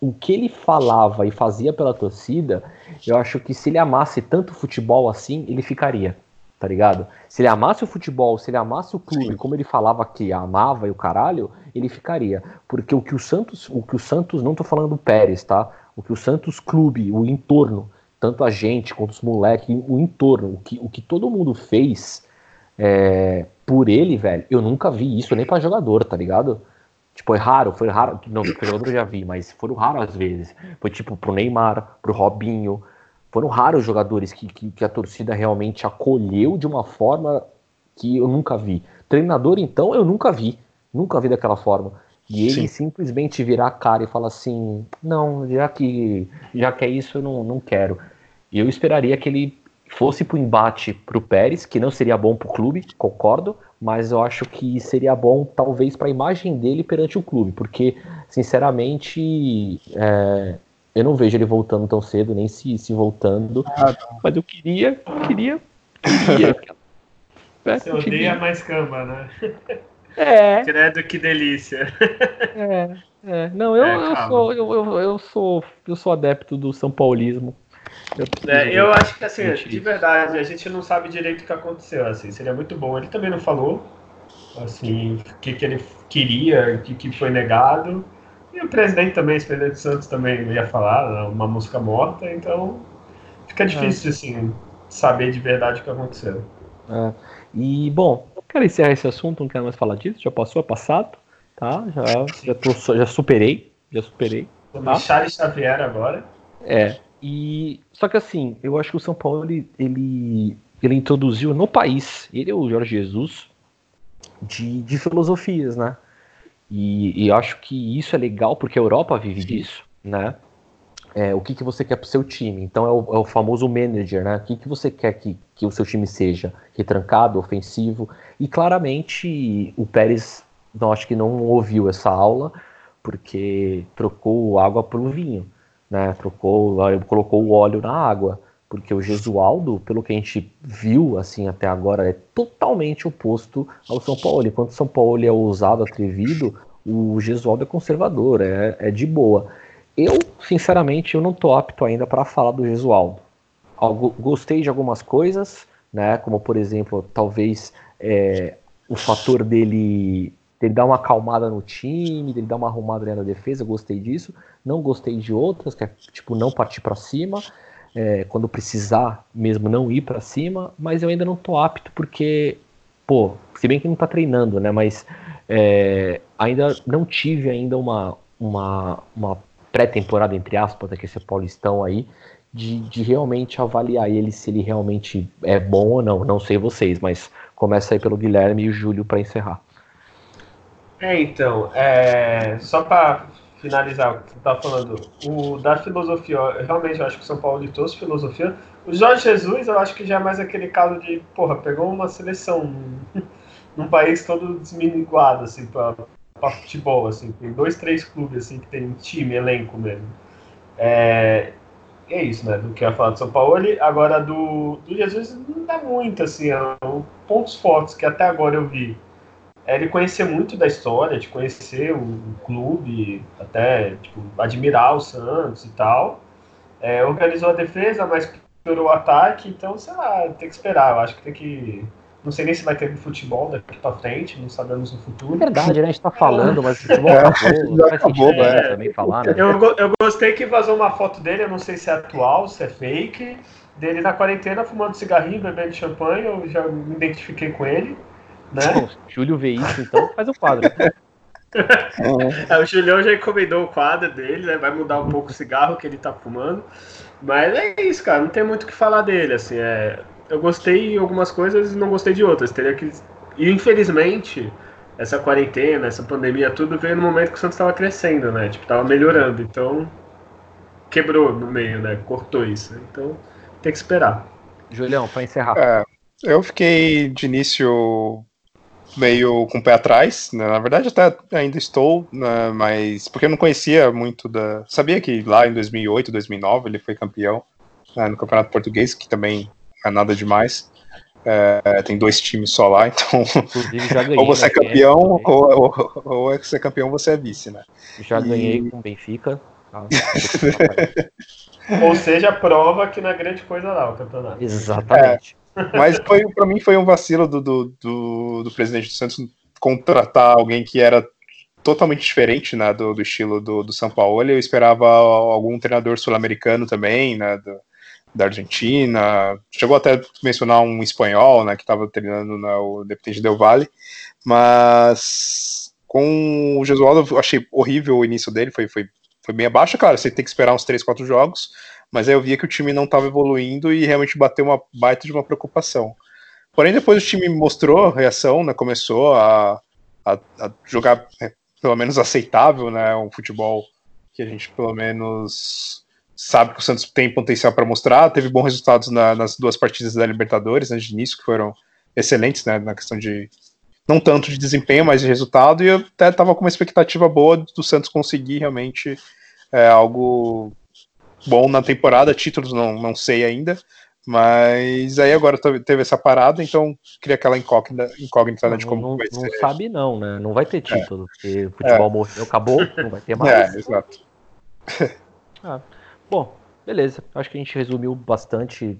S1: o que ele falava e fazia pela torcida, eu acho que se ele amasse tanto futebol assim, ele ficaria, tá ligado? Se ele amasse o futebol, se ele amasse o clube, Sim. como ele falava que amava e o caralho, ele ficaria. Porque o que o Santos, o que o Santos, não tô falando do Pérez, tá? O que o Santos Clube, o entorno, tanto a gente quanto os moleques, o entorno, o que, o que todo mundo fez é, por ele, velho, eu nunca vi isso nem para jogador, tá ligado? Tipo, é raro, foi raro. Não, jogador eu já vi, mas foram raros às vezes. Foi tipo pro Neymar, pro Robinho. Foram raros jogadores que, que, que a torcida realmente acolheu de uma forma que eu nunca vi. Treinador, então, eu nunca vi. Nunca vi daquela forma. E ele Sim. simplesmente virar a cara e falar assim: não, já que, já que é isso, eu não, não quero. E eu esperaria que ele fosse para o embate para o Pérez, que não seria bom para o clube, concordo, mas eu acho que seria bom talvez para a imagem dele perante o clube, porque, sinceramente, é, eu não vejo ele voltando tão cedo, nem se, se voltando. Ah, mas eu queria, queria, queria.
S2: Você odeia mais cama, né?
S1: É.
S2: Credo, que delícia.
S1: É, é. Não, eu, é, eu, sou, eu, eu, eu, sou, eu sou adepto do São Paulismo.
S2: Eu, é, eu acho que assim, de verdade, a gente não sabe direito o que aconteceu. Assim, seria muito bom. Ele também não falou assim, o que, que ele queria, o que, que foi negado. E o presidente também, o presidente Santos também ia falar, né, uma música morta, então fica difícil é. assim, saber de verdade o que aconteceu.
S1: É. E bom, quero encerrar esse assunto, não quero mais falar disso, já passou, é passado, tá? Já, já, tô, já superei, já superei.
S2: Tá? Charles Xavier agora.
S1: É, e só que assim, eu acho que o São Paulo ele, ele ele introduziu no país, ele é o Jorge Jesus, de, de filosofias, né? E, e acho que isso é legal porque a Europa vive Sim. disso, né? É, o que, que você quer para o seu time. Então é o, é o, famoso manager, né? O que, que você quer que, que o seu time seja? Retrancado, ofensivo. E claramente o Pérez, não, acho que não ouviu essa aula, porque trocou água por vinho, né? Trocou, colocou o óleo na água porque o Gesualdo, pelo que a gente viu assim até agora, é totalmente oposto ao São Paulo. Enquanto o São Paulo é ousado, atrevido, o Gesualdo é conservador, é, é de boa. Eu, sinceramente, eu não tô apto ainda para falar do Gesualdo. Algo, gostei de algumas coisas, né? Como por exemplo, talvez é, o fator dele dele dar uma acalmada no time, dele dar uma arrumada na defesa, gostei disso. Não gostei de outras, que é tipo não partir para cima é, quando precisar mesmo não ir para cima, mas eu ainda não tô apto porque, pô, se bem que não tá treinando, né? Mas é, ainda não tive ainda uma, uma, uma pré-temporada, entre aspas, que esse Paulistão aí, de, de realmente avaliar ele se ele realmente é bom ou não. Não sei vocês, mas começa aí pelo Guilherme e o Júlio para encerrar.
S2: É, então, é, só para finalizar o que você tá falando, o da filosofia, eu realmente acho que o São Paulo trouxe filosofia. O Jorge Jesus, eu acho que já é mais aquele caso de, porra, pegou uma seleção num país todo desminiguado, assim, pra futebol, assim. Tem dois, três clubes, assim, que tem time, elenco mesmo. É, é isso, né, do que eu ia falar do São Paulo. Agora, do, do Jesus, não dá muito, assim, é, pontos fortes que até agora eu vi é ele conhecer muito da história, de conhecer o, clube, até tipo, admirar o Santos e tal. É, organizou a defesa, mas piorou o ataque, então, sei lá, tem que esperar. Eu acho que tem que. Não sei nem se vai ter futebol daqui pra frente, não sabemos no futuro.
S1: É verdade, né? A gente tá falando, mas o futebol é, acabou,
S2: né? Também falar, né? Eu, eu gostei que vazou uma foto dele, eu não sei se é atual, se é fake, dele na quarentena fumando cigarrinho, bebendo champanhe, eu já me identifiquei com ele. Né? Bom,
S1: Júlio vê isso, então faz o quadro.
S2: é, o Julião já encomendou o quadro dele, né? Vai mudar um pouco o cigarro que ele tá fumando. Mas é isso, cara. Não tem muito o que falar dele, assim. É... Eu gostei de algumas coisas e não gostei de outras. Teria que... E infelizmente, essa quarentena, essa pandemia, tudo veio no momento que o Santos estava crescendo, né? Tipo, tava melhorando. Então, quebrou no meio, né? Cortou isso. Então, tem que esperar.
S1: Julião, para encerrar.
S3: É, eu fiquei de início meio com o pé atrás, né? na verdade até ainda estou, né? mas porque eu não conhecia muito da, sabia que lá em 2008, 2009 ele foi campeão né? no Campeonato Português, que também não é nada demais. É, tem dois times só lá, então ganhei, ou você é campeão ou, ou, ou, é você é campeão você é vice, né?
S1: Já e... ganhei com o Benfica. Ah,
S2: ou seja, prova que não é grande coisa lá o campeonato.
S1: Exatamente.
S3: Mas foi para mim foi um vacilo do, do, do, do, presidente do Santos contratar alguém que era totalmente diferente né, do, do estilo do, do São Paulo. Eu esperava algum treinador sul-americano também, né, do, da Argentina. Chegou até a mencionar um espanhol, né, que estava treinando no o Independente Del Valle. Mas com o Gesualdo, eu achei horrível o início dele, foi, foi, foi bem abaixo. Claro, você tem que esperar uns 3, 4 jogos mas aí eu via que o time não estava evoluindo e realmente bateu uma baita de uma preocupação. Porém, depois o time mostrou reação, né, começou a, a, a jogar né, pelo menos aceitável, né, um futebol que a gente pelo menos sabe que o Santos tem potencial para mostrar. Teve bons resultados na, nas duas partidas da Libertadores, né, de início, que foram excelentes, né, na questão de não tanto de desempenho, mas de resultado. E eu até estava com uma expectativa boa do Santos conseguir realmente é, algo bom na temporada, títulos não, não sei ainda, mas aí agora teve essa parada, então cria aquela incógnita, incógnita
S1: não,
S3: de como
S1: não,
S3: vai
S1: não ser. Não sabe não, né? Não vai ter é. título, é. porque o futebol é. morreu, acabou, não vai ter mais.
S3: É, exato.
S1: ah, bom, beleza. Acho que a gente resumiu bastante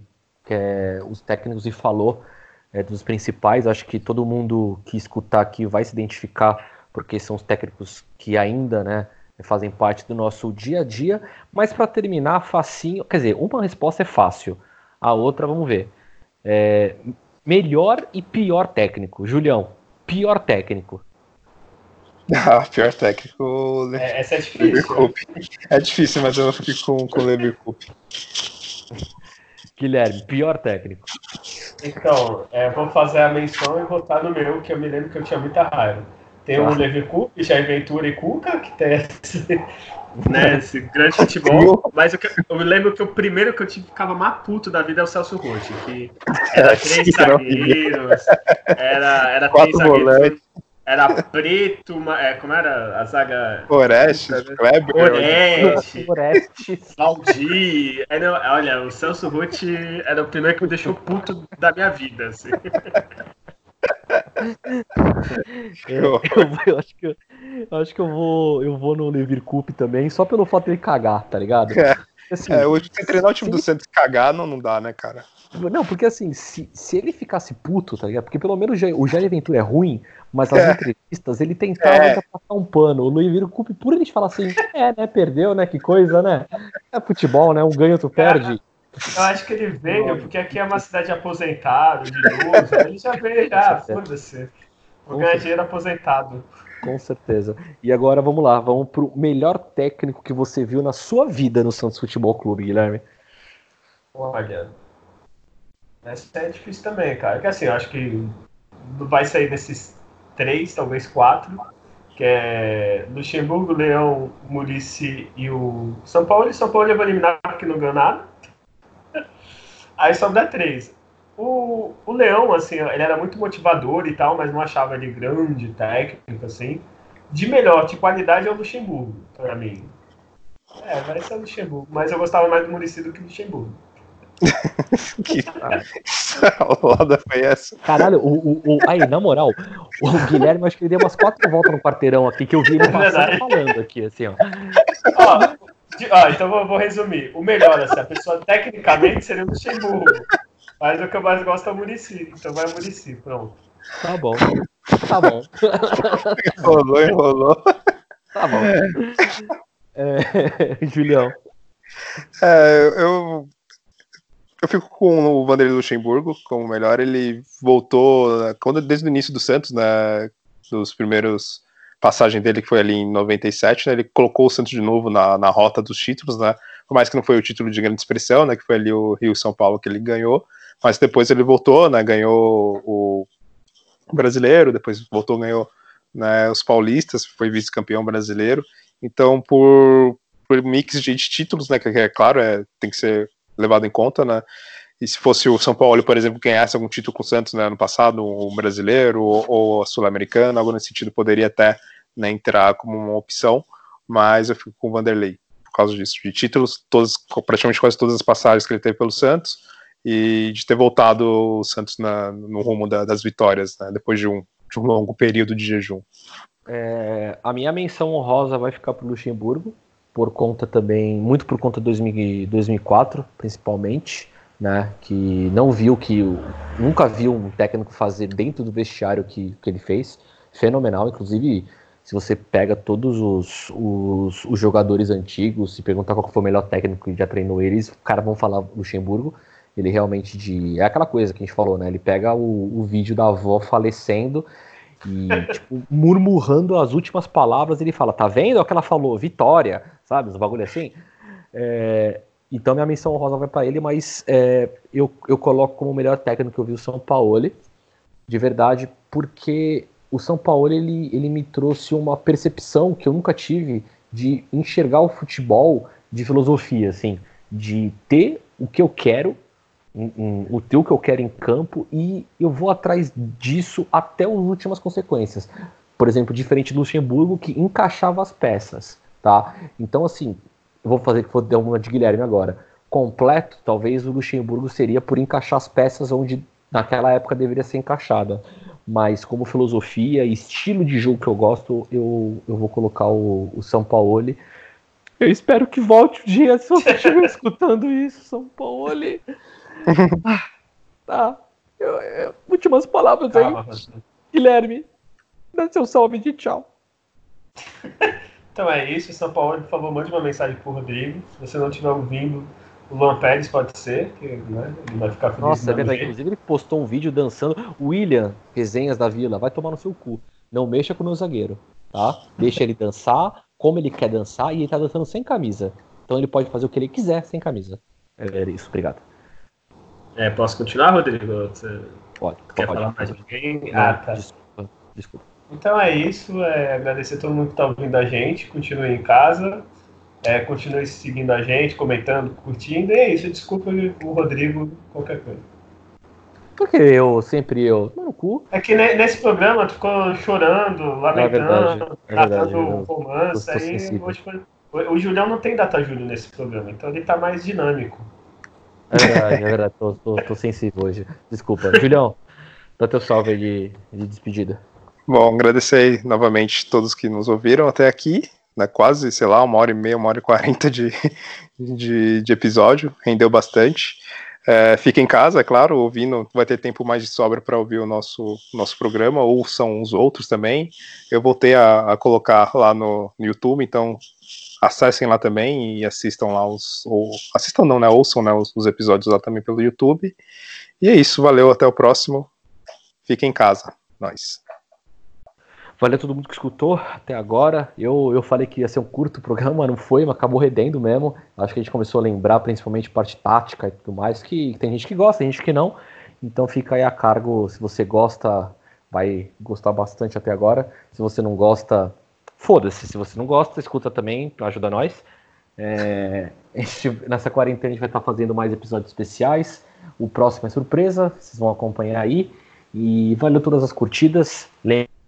S1: é, os técnicos e falou é, dos principais. Acho que todo mundo que escutar aqui vai se identificar, porque são os técnicos que ainda, né? Fazem parte do nosso dia a dia. Mas para terminar, facinho. Quer dizer, uma resposta é fácil, a outra vamos ver. É, melhor e pior técnico. Julião, pior técnico.
S3: Ah, pior técnico.
S2: É, essa é difícil.
S3: É difícil, mas eu fico com, com o Leverkusen.
S1: Guilherme, pior técnico.
S2: Então, é, vou fazer a menção e votar no meu, que eu me lembro que eu tinha muita raiva. Tem o Levi Cup, Jair Ventura e Cuca, que tem esse, né, esse grande futebol. Mas eu, eu, me lembro que o primeiro que eu ficava mais puto da vida é o Celso Rotti, que era três zagueiros, era, era três zagueiros. Era preto, é, como era a zaga?
S3: Orestes,
S2: Kleber. Orestes, Orestes. Valdir. olha, o Celso Ruth era o primeiro que me deixou puto da minha vida. Assim.
S1: Eu, eu, acho que, eu acho que eu vou, eu vou no Levir Cup também, só pelo fato de ele cagar, tá ligado?
S3: É, assim, é hoje você treinar o time do Santos cagar não, não dá, né, cara?
S1: Não, porque assim, se, se ele ficasse puto, tá ligado? Porque pelo menos o Jair Ventura é ruim, mas nas é. entrevistas ele tentava é. passar um pano. O Luiz Cup, por ele falar assim, é, né, perdeu, né, que coisa, né? É futebol, né, um ganho tu perde.
S2: Eu acho que ele veio, porque aqui é uma cidade aposentado, de luz, ele já veio, já, foda-se. Vou ganhar dinheiro aposentado.
S1: Com certeza. E agora vamos lá, vamos pro melhor técnico que você viu na sua vida no Santos Futebol Clube, Guilherme.
S2: Olha, essa é difícil também, cara. Porque assim, eu acho que vai sair desses três, talvez quatro, que é Luxemburgo, Leão, Murici e o São Paulo. E São Paulo eu vou eliminar porque não ganhou nada. Aí sobra três. O, o Leão, assim, ele era muito motivador e tal, mas não achava ele grande técnico, assim. De melhor, de qualidade, é o Luxemburgo, pra mim. É, vai ser o Luxemburgo. Mas eu gostava mais do Murici do que do Luxemburgo.
S3: que roda foi essa?
S1: Caralho, o, o, o, aí, na moral, o Guilherme acho que ele deu umas quatro voltas no quarteirão aqui que eu vi ele é passando falando aqui, assim, ó.
S2: ó, ó então vou, vou, resumir. O melhor, assim, a pessoa tecnicamente seria o Luxemburgo. Mas o que eu mais gosto é o Murici. Então vai o Murici, pronto.
S1: Tá bom. Tá bom.
S3: Enrolou, enrolou.
S1: Tá bom. É, Julião.
S3: É, eu eu fico com o Vanderlei Luxemburgo como melhor. Ele voltou né, quando, desde o início do Santos, né, dos primeiros passagem dele, que foi ali em 97, né, ele colocou o Santos de novo na, na rota dos títulos, né, por mais que não foi o título de grande expressão, né, que foi ali o Rio-São Paulo que ele ganhou, mas depois ele voltou, né, ganhou o brasileiro, depois voltou, ganhou né, os paulistas, foi vice-campeão brasileiro, então por, por mix de títulos, né, que é claro, é, tem que ser levado em conta, né? E se fosse o São Paulo, por exemplo, ganhasse algum título com o Santos né, no passado, o brasileiro ou, ou a sul-americana, algo nesse sentido poderia até né, entrar como uma opção, mas eu fico com o Vanderlei por causa disso, de títulos, todos, praticamente quase todas as passagens que ele teve pelo Santos e de ter voltado o Santos na, no rumo da, das vitórias, né, depois de um, de um longo período de jejum.
S1: É, a minha menção honrosa vai ficar para o Luxemburgo, por conta também, muito por conta de 2004, principalmente, né, que não viu que, nunca viu um técnico fazer dentro do vestiário que, que ele fez, fenomenal, inclusive se você pega todos os, os, os, jogadores antigos, se perguntar qual foi o melhor técnico que já treinou eles, os caras vão falar Luxemburgo, ele realmente de, é aquela coisa que a gente falou, né, ele pega o, o vídeo da avó falecendo e, tipo, murmurando as últimas palavras, ele fala, tá vendo o que ela falou? Vitória, sabe? Os bagulho assim. É, então minha missão rosa vai para ele, mas é, eu, eu coloco como o melhor técnico que eu vi o São Paulo, de verdade, porque o São Paulo ele, ele me trouxe uma percepção que eu nunca tive de enxergar o futebol de filosofia, assim, de ter o que eu quero um, um, o teu que eu quero em campo e eu vou atrás disso até as últimas consequências. Por exemplo, diferente do Luxemburgo que encaixava as peças, tá? Então, assim, vou fazer que for dar uma de Guilherme agora. Completo, talvez o Luxemburgo seria por encaixar as peças onde naquela época deveria ser encaixada. Mas como filosofia e estilo de jogo que eu gosto, eu, eu vou colocar o, o São Paulo. Eu espero que volte o dia se você estiver escutando isso, São Paulo. Ah, tá. Eu, eu, últimas palavras aí. Guilherme, dá seu salve de tchau.
S2: então é isso, São Paulo, por favor, mande uma mensagem pro Rodrigo. Se você não estiver ouvindo, o Luan Pérez pode ser, que, né, ele vai ficar feliz.
S1: Nossa, é verdade. Inclusive, ele postou um vídeo dançando. William, resenhas da vila, vai tomar no seu cu. Não mexa com o meu zagueiro, tá? Deixa ele dançar como ele quer dançar e ele tá dançando sem camisa. Então ele pode fazer o que ele quiser sem camisa. É isso, obrigado.
S2: É, posso continuar, Rodrigo? Você
S1: Pode,
S2: quer
S1: pode.
S2: falar mais de alguém?
S1: Não,
S2: Ah, tá.
S1: Desculpa, desculpa.
S2: Então é isso. É, agradecer a todo mundo que está ouvindo a gente. Continue em casa. É, continue seguindo a gente, comentando, curtindo. E é isso. Desculpa o Rodrigo, qualquer coisa.
S1: Porque eu, sempre eu, no cu.
S2: É que ne- nesse programa tu ficou chorando,
S1: verdade,
S2: lamentando,
S1: é
S2: tratando
S1: eu-
S2: romance. Aí hoje o Julião não tem data Júlio nesse programa, então ele tá mais dinâmico.
S1: É verdade, é verdade, tô, tô, tô sensível hoje. Desculpa. Julião, dá teu salve aí de, de despedida.
S3: Bom, agradecer novamente todos que nos ouviram até aqui, né, quase, sei lá, uma hora e meia, uma hora e quarenta de, de, de episódio, rendeu bastante. É, fica em casa, é claro, ouvindo, vai ter tempo mais de sobra para ouvir o nosso, nosso programa, ou são os outros também. Eu voltei a, a colocar lá no, no YouTube, então acessem lá também e assistam lá os. Ou, assistam não, né? Ouçam né, os, os episódios lá também pelo YouTube. E é isso, valeu, até o próximo. Fica em casa. Nós.
S1: Valeu todo mundo que escutou até agora. Eu, eu falei que ia ser um curto programa, não foi, mas acabou redendo mesmo. Acho que a gente começou a lembrar, principalmente parte tática e tudo mais, que tem gente que gosta, tem gente que não. Então fica aí a cargo, se você gosta, vai gostar bastante até agora. Se você não gosta, foda-se. Se você não gosta, escuta também, ajuda nós. É, gente- nessa quarentena a gente vai estar fazendo mais episódios especiais. O próximo é surpresa, vocês vão acompanhar aí. E valeu todas as curtidas.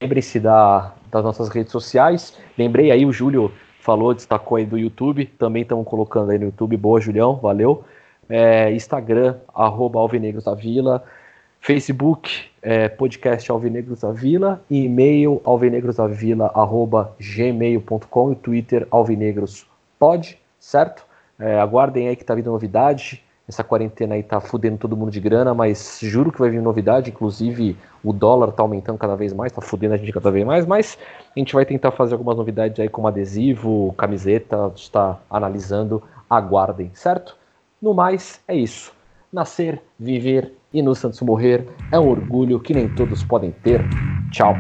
S1: Lembre-se da, das nossas redes sociais. Lembrei aí, o Júlio falou, destacou aí do YouTube. Também estamos colocando aí no YouTube. Boa, Julião, valeu. É, Instagram, arroba Alvinegros da Vila. Facebook, é, podcast Alvinegros da Vila. E-mail alvinegrosdavila, arroba gmail.com. E Twitter, alvinegrospod, certo? É, aguardem aí que tá vindo novidade. Essa quarentena aí tá fudendo todo mundo de grana, mas juro que vai vir novidade. Inclusive, o dólar tá aumentando cada vez mais, tá fudendo a gente cada vez mais. Mas a gente vai tentar fazer algumas novidades aí, como adesivo, camiseta. A gente tá analisando. Aguardem, certo? No mais, é isso. Nascer, viver e no Santos morrer é um orgulho que nem todos podem ter. Tchau.